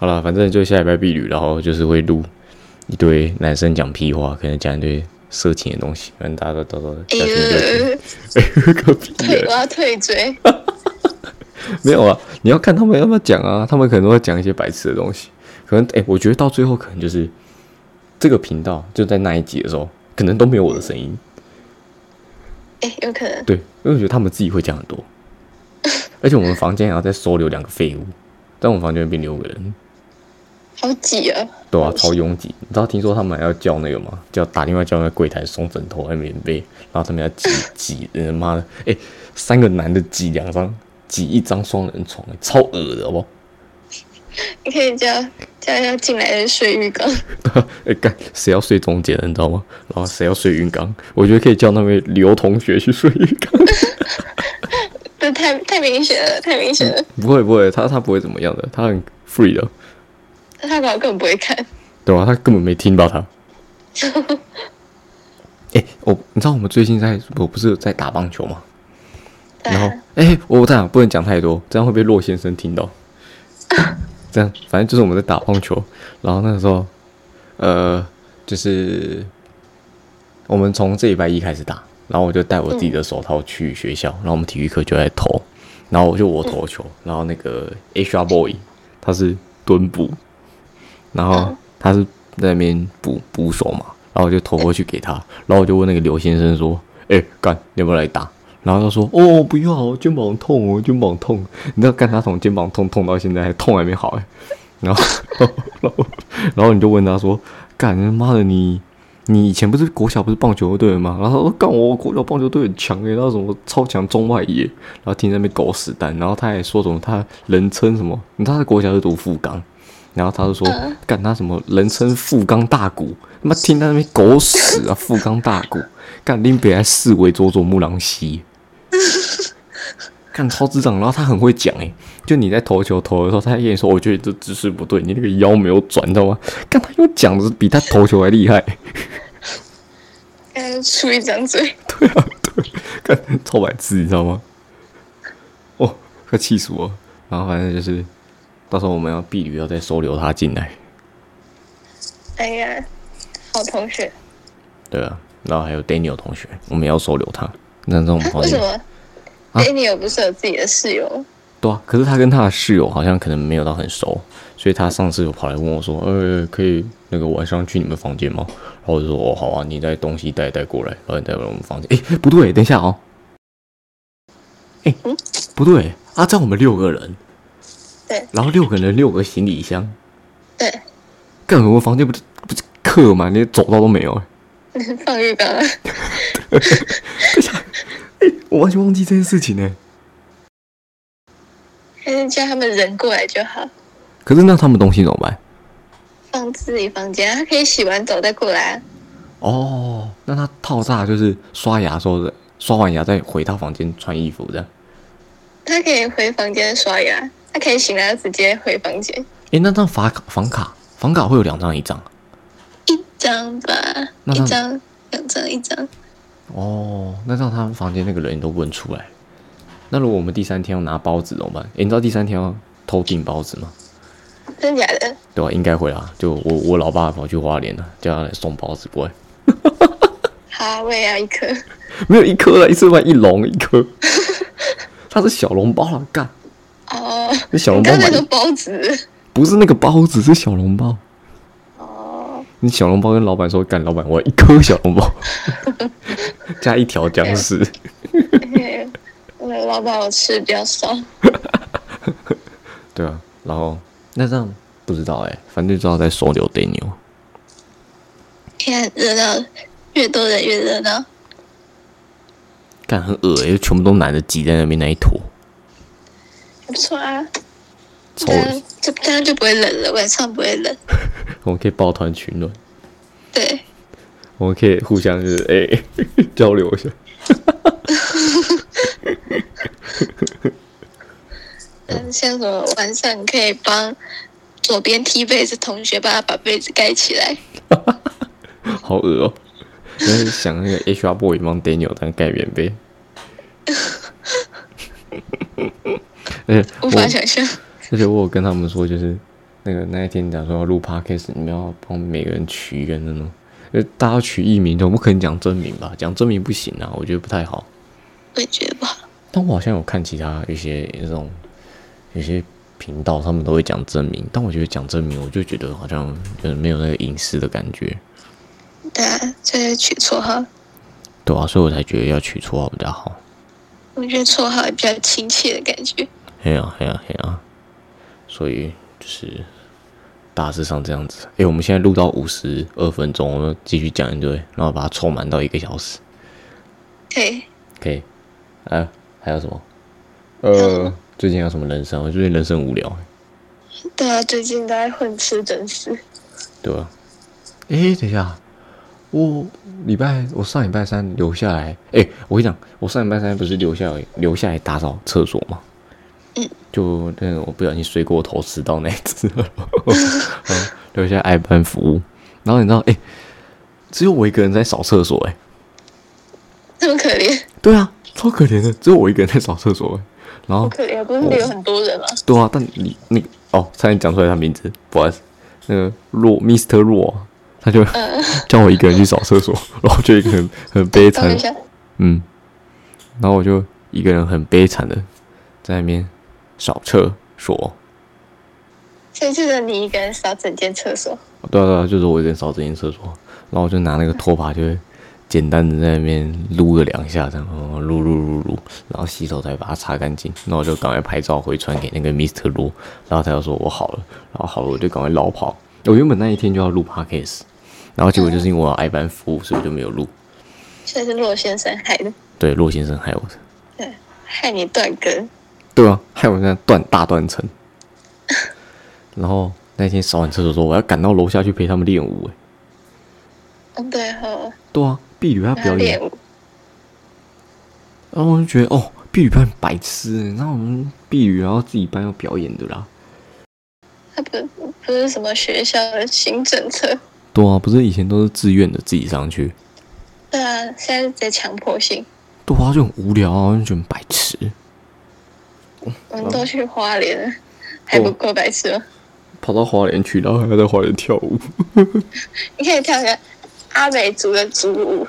好了，反正就下礼拜避旅，然后就是会录一堆男生讲屁话，可能讲一堆色情的东西，反正大家都到时候哎小心就听。呦，哎，个屁退，我啊！要退追，没有啊，你要看他们要不要讲啊，他们可能会讲一些白痴的东西，可能哎、我觉得到最后可能就是这个频道就在那一集的时候，可能都没有我的声音，哎，有可能，对，因为我觉得他们自己会讲很多，而且我们房间还要再收留两个废物，在我们房间变六个人，好挤啊，对啊，超拥挤。你知道听说他们还要叫那个吗？叫打电话叫那个柜台送枕头、还有棉被，然后他们要挤挤，人妈的，哎、三个男的挤两张，挤一张双人床、哎，超恶的，好不好？你可以叫叫要进来的睡浴缸，哎、干，谁要睡中间的，你知道吗？然后谁要睡浴缸？我觉得可以叫那位刘同学去睡浴缸。这太太明显了，太明显了，不会不会，他他不会怎么样的，他很 free 的，他搞根本不会看，对啊、他根本没听到他。哎、我你知道我们最近在我不是有在打棒球吗？然后，哎、我这样不能讲太多，这样会被骆先生听到。这样，反正就是我们在打棒球，然后那个时候，呃，就是我们从这礼拜一开始打，然后我就带我自己的手套去学校，然后我们体育课就在投，然后我就我投球，然后那个 HR boy 他是蹲捕，然后嗯他是在那边捕捕手嘛，然后我就投过去给他，然后我就问那个刘先生说：“哎、干，你要不要来打？”然后他说：“哦，不要，肩膀痛哦，肩膀痛。”你知道，干他从肩膀痛痛到现在还痛还没好哎。然后，然后，然后你就问他说：“干，他妈的你，你以前不是国小不是棒球队的吗？”然后他说：“干，我国小棒球队很强诶，那什么超强中外野。”然后听那边狗屎蛋，然后他还说什么他人称什么？你知道他国小是读富冈，然后他就说嗯干他什么人称富冈大谷，他妈听他那边狗屎啊，富冈大谷，干林北还视为佐佐木朗希。看超智障，然后他很会讲诶，就你在投球投的时候，他还跟你说，我觉得这姿势不对，你那个腰没有转，你知道吗？看他又讲的比他投球还厉害，嗯，出一张嘴，对啊，对，看超白痴，你知道吗？哦，快气死我！然后反正就是，到时候我们要避旅要再收留他进来，哎呀，好同学，对啊，然后还有 Daniel 同学，我们要收留他，那这种啊房间为什？Daniel 不是有自己的室友？对啊，可是他跟他的室友好像可能没有到很熟，所以他上次有跑来问我说：“呃，可以那个晚上去你们房间吗？”然后我就说：“哦，好啊，你带东西带带过来，然后你带来我们房间。”哎，不对，等一下哦，诶，嗯不对啊，这样我们六个人，对然后六个人六个行李箱，对，干我们房间不是不是客吗？连走道都没有、诶 放浴缸啊，我完全忘记这件事情呢、还是叫他们人过来就好，可是那他们东西怎么办？放自己房间，他可以洗完澡再过来啊。哦，那他套炸就是刷牙的时候的，刷完牙再回到房间穿衣服这样。他可以回房间刷牙，他可以醒来就直接回房间，诶，那张房卡房卡房卡会有两张一张一张吧，一张、两张、一张。哦，那让他们房间那个人都问出来。那如果我们第三天要拿包子怎么办？诶，你知道第三天要偷订包子吗？真假的？对啊、应该会啊。就我我老爸跑去花莲了，叫他来送包子过来。好，我也要一颗。没有一颗了，一次买一笼一颗，它是小笼包了，干，哦，那小笼包买你刚才说包子，不是那个包子，是小笼包。哦，你小笼包跟老板说，干，老板我要一颗小笼包，加一条姜丝。嘿我的老板我吃比较少，对啊，然后那这样不知道哎、反正就知道在收留得牛。看热闹，越多人越热闹，干很恶哎、全部都男的挤在那边那一坨，还不错啊。超这样就这样就不会冷了，晚上不会冷。我们可以抱团取暖，对，我们可以互相就是哎、交流一下。嗯，像什么晚上可以帮左边踢被子同学帮他把被子盖起来，好恶哦、我在想那个 HR boy 帮 Daniel 当盖棉被，而且无法想象。而且我有跟他们说，就是那个那一天讲说要录 podcast，你们要帮每个人取一个那种，呃，大家取艺名，总不可能讲真名吧？讲真名不行啊，我觉得不太好。我也觉得不好。但我好像有看其他一些那种有些频道，他们都会讲真名，但我觉得讲真名，我就觉得好像就是没有那个隐私的感觉，对啊，就是取绰号，对啊，所以我才觉得要取绰号比较好。我觉得绰号也比较亲切的感觉。嘿呀嘿呀嘿呀，所以就是大致上这样子。诶，我们现在录到五十二分钟，我们继续讲一堆，然后把它凑满到一个小时，对，可以。啊，还有什么？呃，最近有什么人生？我最近人生无聊、对啊，最近都在混吃等死。对啊？诶，等一下，我礼拜我上礼拜三留下来，诶，我跟你讲，我上礼拜三不是留下来留下来打扫厕所吗？嗯，就那个我不小心睡过头吃到那一次，嗯留下来爱班服务，然后你知道，诶，只有我一个人在扫厕所，诶，这么可怜，对啊，超可怜的，只有我一个人在扫厕所，诶，然后可怜，不是有很多人吗？对啊，但你那个哦，差点讲出来他名字，不好意思，那个若 Mr. 洛，他就嗯，叫我一个人去扫厕所，然后就一个人很悲惨。嗯，然后我就一个人很悲惨的在那边扫厕所，所以就是你一个人扫整间厕所，对啊对啊，就是我一个人扫整间厕所，然后我就拿那个拖把就会简单的在那边撸了两下，这样哦撸撸撸撸，然后洗手台把它擦干净，那我就赶快拍照回传给那个 Mr. 罗，然后他就说我好了，然后好了我就赶快绕跑。我原本那一天就要录 podcast，然后结果就是因为我要挨班服务，所以我就没有录。所以是骆先生害的，对，骆先生害我的，对，害你断根。对啊，害我现在断大断层。然后那天扫完厕所说我要赶到楼下去陪他们练舞，哎，嗯，对哦，对啊，婢女要表演然后我就觉得哦，婢女班很白痴欸，然后我们婢女然后自己班要表演的啦。他不不是什么学校的新政策，对啊，不是以前都是自愿的自己上去，对啊，现在是直接强迫性。对啊，就很无聊啊，就觉得很白痴。我们都去花莲了，还不够白痴吗？跑到花莲去，然后还要在花莲跳舞，你可以跳个阿美族的族舞，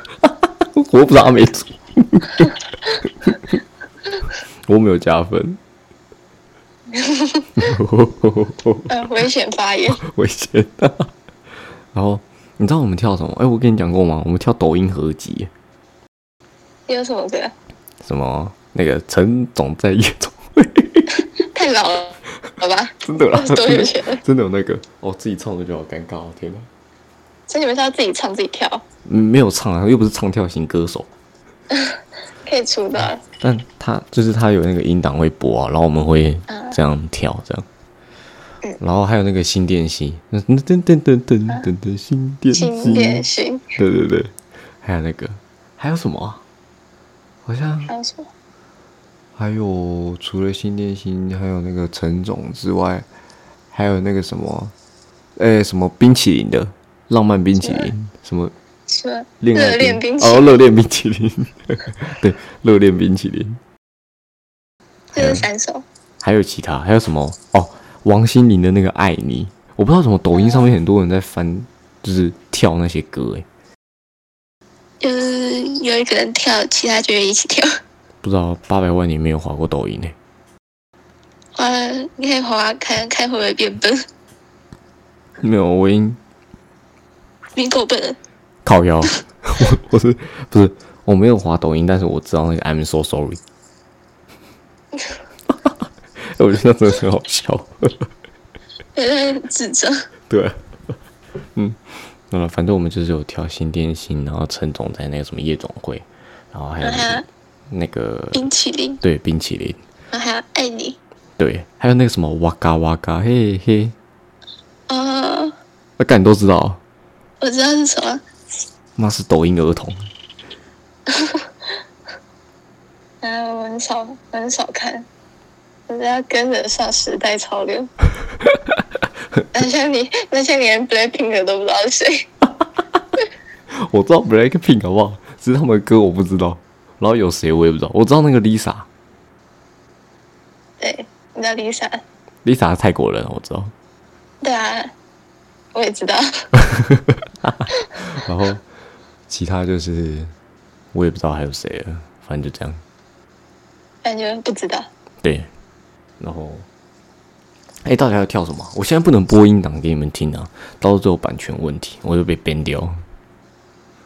我又不是阿美族，我没有加分，呃，危险发言。危险。然后你知道我们跳什么？哎、我跟你讲过吗？我们跳抖音合集，你有什么歌？什么那个陈总在夜总，太老了好吧？真的啦多有钱。真的有那个。我自己唱的就好尴尬哦天哪。所以你们是要自己唱自己跳？没有唱啊又不是唱跳型歌手。可以出的但他就是他有那个音档会播啊然后我们会这样跳这样。然后还有那个心电心噔噔噔噔噔噔噔心电心电心对对对。还有那个。还有什么好像还有什么？还有除了新电心，还有那个陈总之外，还有那个什么，诶、什么冰淇淋的浪漫冰淇淋，什么是吗？恋爱热恋冰淇哦，淋，热恋冰淇淋，对，热恋冰淇淋，这是三首。还有其他，还有什么哦？王心凌的那个《爱你》，我不知道怎么抖音上面很多人在翻，就是跳那些歌，诶，就是有一个人跳，其他就会一起跳。不知道八百万年没有滑过抖音呢、哇，你可以滑滑看看会不会变笨。没有，我已经你够笨了，靠腰，我 我是不是我没有滑抖音，但是我知道那个 I'm so sorry。我觉得真的很好笑。有点智障。对，嗯，那反正我们就是有跳新电信，然后陈总在那个什么夜总会，然后还有然后还有那个冰淇淋，对冰淇淋，然后还有爱你。对，还有那个什么哇嘎哇嘎嘿嘿，哦，那干你都知道啊，我知道是什么。那是抖音儿童。啊，我很少，我很少看，我是要跟得上时代潮流。那像你，那像连 Blackpink 都不知道是谁。我知道 Blackpink 好不好？只是他们的歌我不知道，然后有谁我也不知道。我知道那个 Lisa，Lisa 对，你知道 Lisa？是泰国人，我知道。对啊，我也知道。然后其他就是我也不知道还有谁了，反正就这样。感觉不知道。对，然后，哎、到底要跳什么？我现在不能播音档给你们听啊，到时候有版权问题，我就被 ban 掉。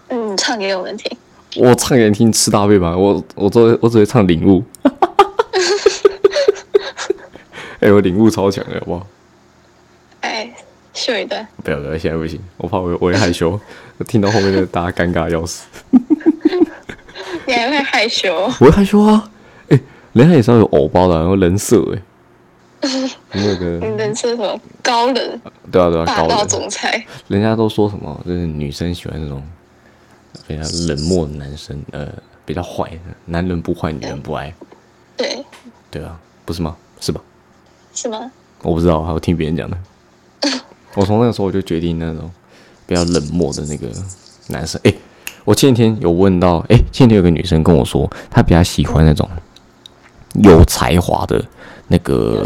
嗯，唱给我们听。我唱给你听，吃大便吧。我我只会我只会唱领悟。哎、我领悟超强的，好不好？哎，秀一段。不要不要，现在不行，我怕我我会害羞，听到后面的大家尴尬要死。你还会害羞？我会害羞啊！哎、人家也是要有偶包的啊，然后人设哎、那个 你人设什么高冷、对啊对啊，霸道总裁？人家都说什么，就是女生喜欢那种比较冷漠的男生，呃，比较坏的，男人不坏，女人不爱，对，对啊，不是吗？是吧？是吗？我不知道，我听别人讲的。我从那个时候我就决定那种比较冷漠的那个男生。哎、我前几天有问到，哎、前几天有个女生跟我说，她比较喜欢那种有才华的那个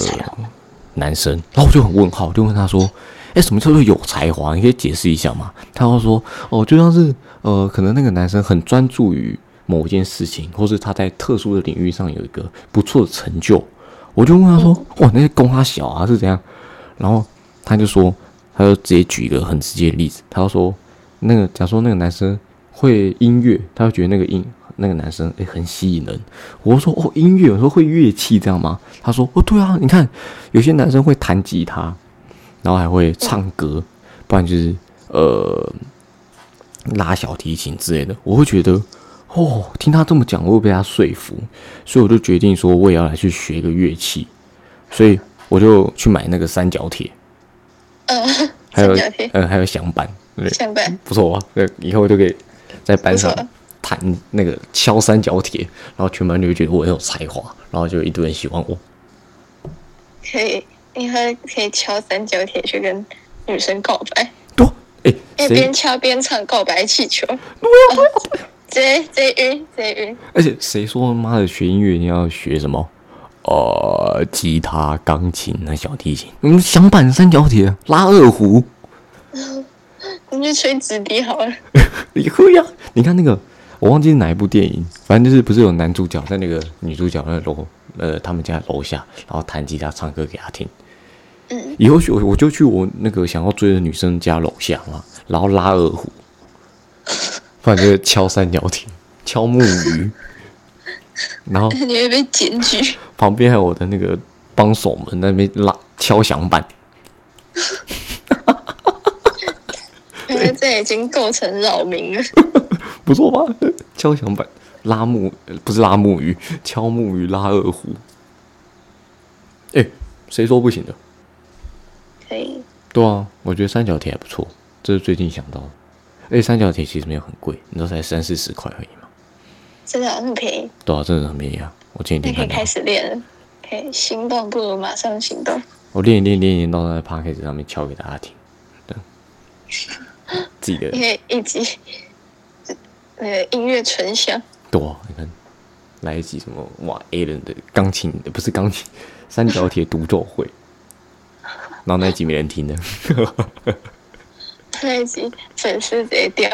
男生，然后我就很问号，就问她说，哎、什么叫做有才华？你可以解释一下吗？她就说，哦，就像是呃，可能那个男生很专注于某件事情，或是他在特殊的领域上有一个不错的成就。我就问他说：“哇，那些供他小啊是怎样？”然后他就说，他就直接举一个很直接的例子，他就说，那个假如说那个男生会音乐，他会觉得那个音那个男生诶、很吸引人。我说哦，音乐有时候会乐器这样吗？他说哦，对啊，你看有些男生会弹吉他，然后还会唱歌，不然就是呃拉小提琴之类的。我会觉得哦，听他这么讲，我会被他说服，所以我就决定说我也要来去学一个乐器，所以我就去买那个三角铁，嗯，还有嗯还有响板，对，相板。不错啊？对，以后就可以在班上弹那个敲三角铁，然后全班就会觉得我很有才华，然后就一堆人喜欢我。可以，以后可以敲三角铁去跟女生告白，对，哎、哎，谁边？敲边唱告白气球，哦直接直接晕，直接晕。而且谁说妈的学音乐一定要学什么？呃，吉他、钢琴、那小提琴，嗯，响板、三角铁、拉二胡，你去吹直笛好了。也可以啊。你看那个，我忘记是哪一部电影，反正就是不是有男主角在那个女主角那楼呃他们家楼下，然后弹吉他唱歌给她听。嗯，以后去我我就去我那个想要追的女生家楼下嘛，然后拉二胡，不然就是敲三角铁、敲木鱼，然后 你会被检举。旁边还有我的那个帮手们那边拉敲响板，因为这已经构成扰民了。不错吧？敲响板、拉木呃不是拉木鱼，敲木鱼、拉二胡。哎、谁说不行的？可以，对啊，我觉得三角铁还不错，这是最近想到的。而且三角铁其实没有很贵，你知道才三四十块而已嘛。真的很便宜，对啊，真的很便宜啊！我前几天可以开，始练了。可以心动不如马上行动。我练一练练一练到在 p o c a s t 上面敲给大家听，对，自己的 因为一集那个音乐纯享，对啊，你看来一集什么哇 A 人的钢琴不是钢琴三角铁独奏会，然后那一集没人听的，那一集粉丝直接掉。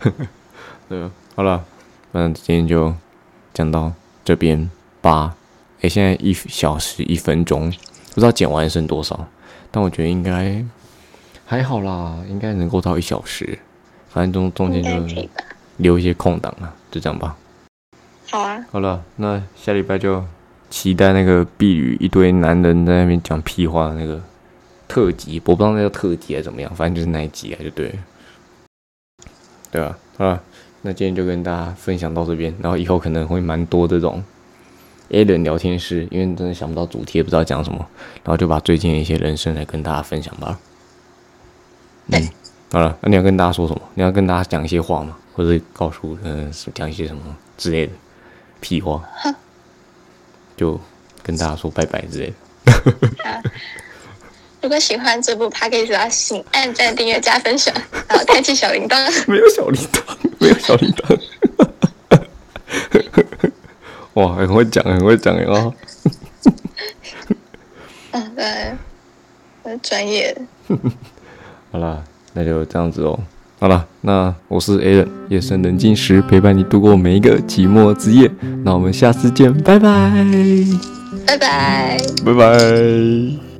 对啊，好了，那今天就讲到这边吧。诶，现在一小时一分钟，不知道剪完剩多少，但我觉得应该还好啦，应该能够到一小时。反正中中间就？留一些空档啊，就这样吧。好啊，好了，那下礼拜就期待那个碧宇一堆男人在那边讲屁话的那个特辑，我不知道那叫特辑还是怎么样，反正就是那一集啊，就对了，对吧？好了，那今天就跟大家分享到这边，然后以后可能会蛮多这种 A 人聊天室，因为真的想不到主题，也不知道讲什么，然后就把最近的一些人生来跟大家分享吧。嗯，好了，那你要跟大家说什么？你要跟大家讲一些话吗？或者告诉嗯讲一些什么之类的屁话？就跟大家说拜拜之类的。好。如果喜欢这部 p a c k a g e 请按赞、订阅、加分享，然后开启小铃铛。没有小铃铛，没有小铃铛。哇，很会讲，很会讲哦。嗯，对，很专业。好啦，那就这样子哦。好了，那我是 A 人，夜深人静时陪伴你度过每一个寂寞之夜。那我们下次见，拜拜，拜拜。拜拜。